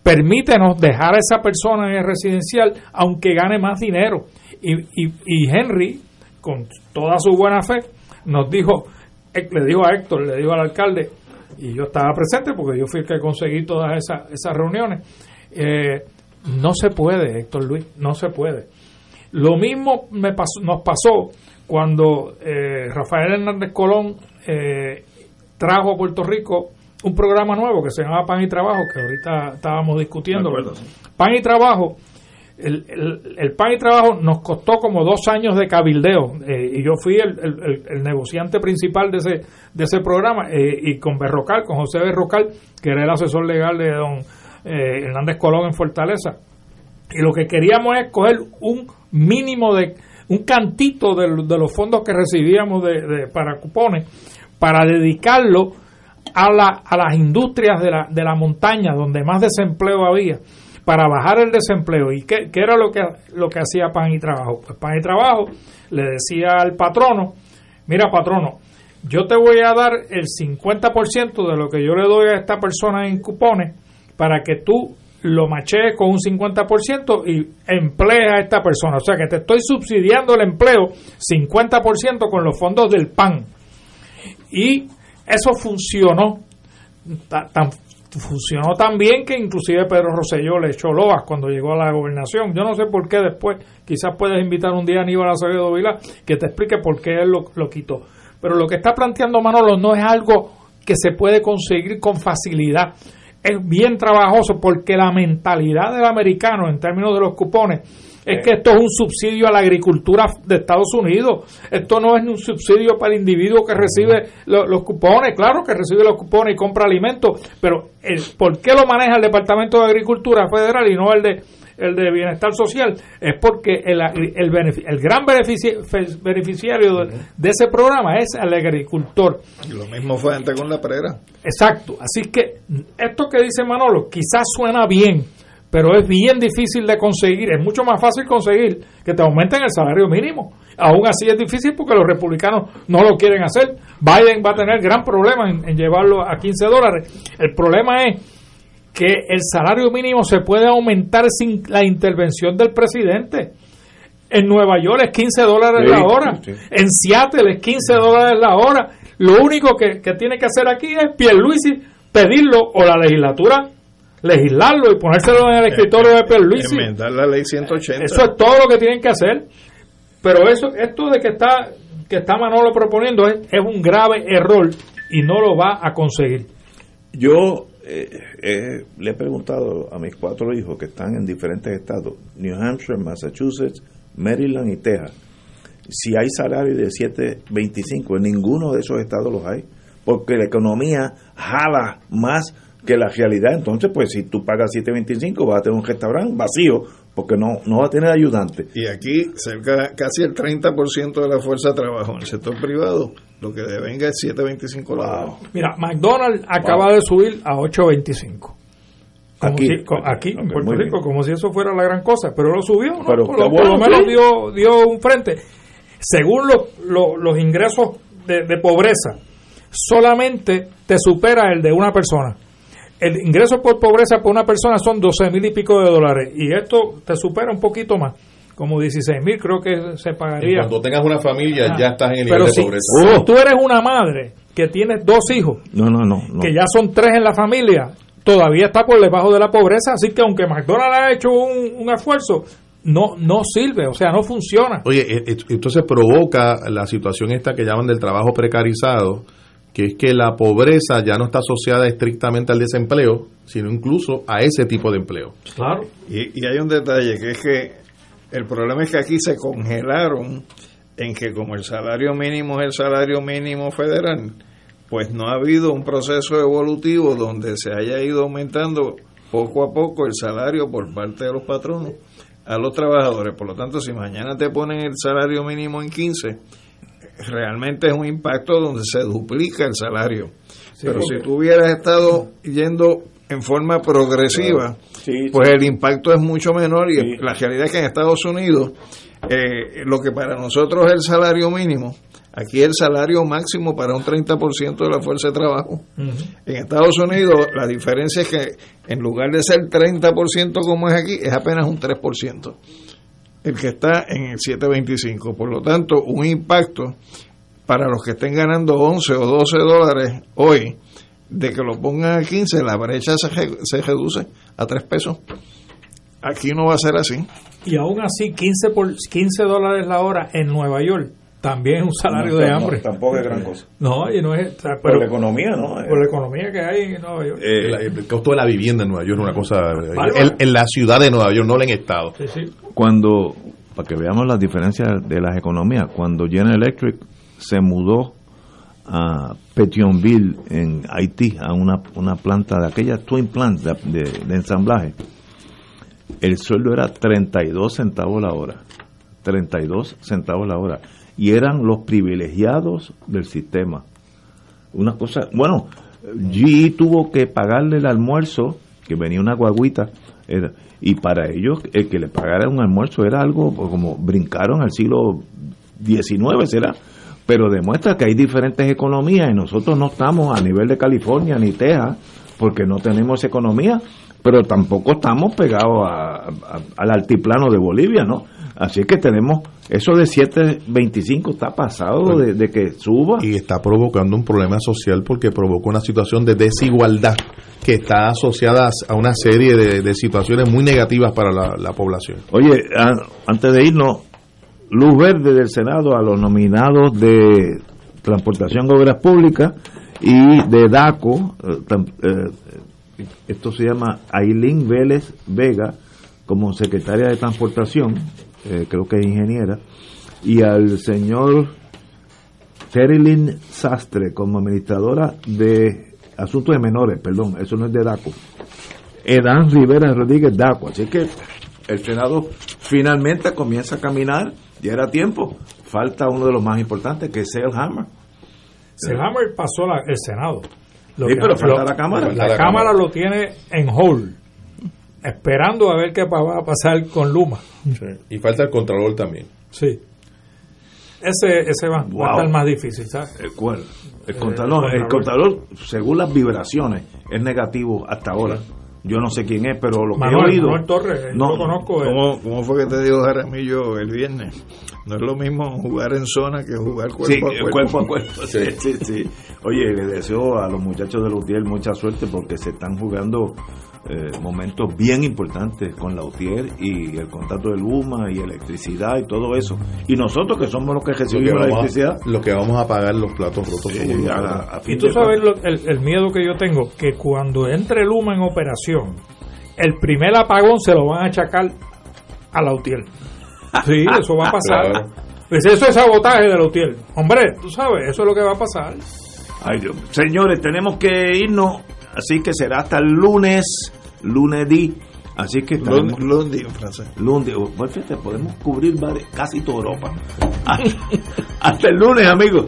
permítenos dejar a esa persona en el residencial aunque gane más dinero y, y, Henry con toda su buena fe nos dijo, eh, le dijo a Héctor, le dijo al alcalde, y yo estaba presente porque yo fui el que conseguí todas esas, esas reuniones, eh, no se puede, Héctor Luis, no se puede. Lo mismo pasó, nos pasó cuando eh, Rafael Hernández Colón trajo a Puerto Rico un programa nuevo que se llama Pan y Trabajo, que ahorita estábamos discutiendo. Pan y Trabajo el, el, pan y trabajo nos costó como dos años de cabildeo eh, y yo fui el, el, negociante principal de ese, de ese programa eh, y con Berrocal, con José Berrocal, que era el asesor legal de don eh, Hernández Colón en Fortaleza. Y lo que queríamos es coger un mínimo de, un cantito de, los fondos que recibíamos de, para cupones para dedicarlo a, la, a las industrias de la, de la montaña donde más desempleo había para bajar el desempleo. ¿Y qué, era lo que, lo que hacía Pan y Trabajo? Pues Pan y Trabajo le decía al patrono, mira patrono, yo te voy a dar el 50% de lo que yo le doy a esta persona en cupones para que tú lo machees con un 50% y emplees a esta persona. O sea que te estoy subsidiando el empleo 50% con los fondos del PAN. Y eso funcionó tan, funcionó tan bien que inclusive Pedro Rosselló le echó loas cuando llegó a la gobernación. Yo no sé por qué después, quizás puedes invitar un día a Aníbal Acevedo Vila que te explique por qué él lo, lo quitó. Pero lo que está planteando Manolo no es algo que se puede conseguir con facilidad. Es bien trabajoso porque la mentalidad del americano en términos de los cupones es que esto es un subsidio a la agricultura de Estados Unidos. Esto no es un subsidio para el individuo que recibe los, cupones. Claro que recibe los cupones y compra alimentos, pero el, ¿por qué lo maneja el Departamento de Agricultura Federal y no el de el de bienestar social es porque el, el, el gran beneficiario de, ese programa es el agricultor. Y lo mismo fue antes con la prera. Exacto. Así que esto que dice Manolo quizás suena bien, pero es bien difícil de conseguir, es mucho más fácil conseguir que te aumenten el salario mínimo. Aún así es difícil porque los republicanos no lo quieren hacer. Biden va a tener gran problema en, llevarlo a 15 dólares. El problema es que el salario mínimo se puede aumentar sin la intervención del presidente. En Nueva York es 15 dólares Sí, la hora. sí. En Seattle es 15 dólares la hora. Lo único que, que tiene que hacer aquí es Pierluisi pedirlo o la legislatura legislarlo y ponérselo en el escritorio de Pierluisi. Enmendar la ley 180. Eso es todo lo que tienen que hacer. Pero eso, esto de que está, que está Manolo proponiendo es, es un grave error y no lo va a conseguir. Yo eh, eh, le he preguntado a mis cuatro hijos que están en diferentes estados, New Hampshire, Massachusetts, Maryland y Texas, si hay salario de 7.25, en ninguno de esos estados los hay, porque la economía jala más que la realidad. Entonces, pues si tú pagas 7.25 vas a tener un restaurante vacío, porque no, no va a tener ayudante. Y aquí, cerca casi el 30% de la fuerza de trabajo en el sector privado, lo que devenga es 7.25 la hora. Mira, McDonald's acaba de subir a 8.25. Como Aquí. si- aquí en Puerto Rico, como si eso fuera la gran cosa, pero lo subió, ¿no? Pero por, lo, por lo menos sí. dio, dio un frente. Según los- los- los ingresos de, de pobreza, solamente te supera el de una persona. El ingreso por pobreza por una persona son 12 mil y pico de dólares y esto te supera un poquito más, como 16 mil creo que se pagaría. Cuando tengas una familia, Ah, ya estás en el Pero nivel si, de pobreza. si tú eres una madre que tienes dos hijos, No, no, no. no. que ya son tres en la familia, todavía está por debajo de la pobreza, así que aunque McDonald's ha hecho un, un esfuerzo, no no sirve, o sea, no funciona. Oye, e- e- entonces provoca la situación esta que llaman del trabajo precarizado, que es que la pobreza ya no está asociada estrictamente al desempleo, sino incluso a ese tipo de empleo. Claro. Y, y hay un detalle que es que el problema es que aquí se congelaron en que como el salario mínimo es el salario mínimo federal, pues no ha habido un proceso evolutivo donde se haya ido aumentando poco a poco el salario por parte de los patronos a los trabajadores. Por lo tanto, si mañana te ponen el salario mínimo en 15, realmente es un impacto donde se duplica el salario. Sí, Pero si tú hubieras estado yendo en forma progresiva, Sí, pues sí. el impacto es mucho menor y la realidad es que en Estados Unidos eh, lo que para nosotros es el salario mínimo, aquí es el salario máximo para un 30% de la fuerza de trabajo. En Estados Unidos la diferencia es que en lugar de ser 30% como es aquí, es apenas un 3% el que está en el 725. Por lo tanto, un impacto para los que estén ganando 11 o 12 dólares hoy, de que lo pongan a 15, la brecha se, se reduce a 3 pesos. Aquí no va a ser así. Y aún así, 15, por, 15 dólares la hora en Nueva York también es un salario No, de no, hambre. tampoco es gran cosa. No, y no es. o sea, Por pero- la economía, ¿no? Por la economía que hay en Nueva York. Eh, la- el costo de la vivienda en Nueva York es una cosa... En, en la ciudad de Nueva York, no en estado. Sí, sí. cuando, para que veamos las diferencias de las economías, cuando General Electric se mudó a Petionville, en Haití, a una, una planta de aquellas twin plants de, de- de ensamblaje, el sueldo era 32 centavos la hora. 32 centavos la hora. Y eran los privilegiados del sistema. Una cosa, bueno, GE tuvo que pagarle el almuerzo, que venía una guaguita, era- y para ellos el que le pagara un almuerzo era algo como brincaron al siglo XIX, será. Pero demuestra que hay diferentes economías y nosotros no estamos a nivel de California ni Texas, porque no tenemos economía, pero tampoco estamos pegados a- al altiplano de Bolivia, ¿no? Así que tenemos, eso de 7.25 está pasado de, de que suba. Y está provocando un problema social porque provoca una situación de desigualdad que está asociada a una serie de, de situaciones muy negativas para la, la población. Oye, a- antes de irnos, luz verde del Senado a los nominados de Transportación Obras Públicas y de DACO, eh, eh, esto se llama Ailín Vélez Vega como secretaria de Transportación, eh, creo que es ingeniera, y al señor Terilyn Sastre como administradora de Asuntos de Menores, perdón, eso no es de DACO. Edan Rivera Rodríguez Daco. Así que el Senado finalmente comienza a caminar, ya era tiempo. Falta uno de los más importantes, que es el Hammer. Selhammer pasó la- el Senado. Sí, pero falta la Cámara. La Cámara Cámara. lo tiene en hold, esperando a ver qué va a pasar con Luma. Y falta el Contralor también. Sí. Ese, ese va, va a estar más difícil, ¿sabes? El cual, el Eh, contador, el Contralor. contador, según las vibraciones, es negativo hasta ahora. yo no sé quién es, pero lo que Manuel, he oído. Manuel Torres, yo lo conozco. eh. ¿Cómo, cómo fue que te dijo Jaramillo el viernes? No es lo mismo jugar en zona que jugar cuerpo Sí, a cuerpo. cuerpo a cuerpo. Sí, sí, sí. Oye, le deseo a los muchachos de Lautier mucha suerte porque se están jugando eh, momentos bien importantes con Lautier y el contrato de Luma y electricidad y todo eso. Y nosotros que somos los que Lo que, recibimos la electricidad. a, lo que vamos a pagar los platos rotos. Sí, somos a- a fin Y tú de sabes lo- el, el miedo que yo tengo, que cuando entre Luma en operación, el primer apagón se lo van a achacar a Lautier. Sí, eso va a pasar. Claro. Pues eso es sabotaje de Lautier. Hombre, tú sabes, eso es lo que va a pasar. Ay, Dios. Señores, tenemos que irnos, así que será hasta el lunes, lunes di. Así que estaremos- Lun- Lundi en francés. Lunes, oh, pues fíjate, podemos cubrir casi toda Europa. Hasta el lunes, amigos.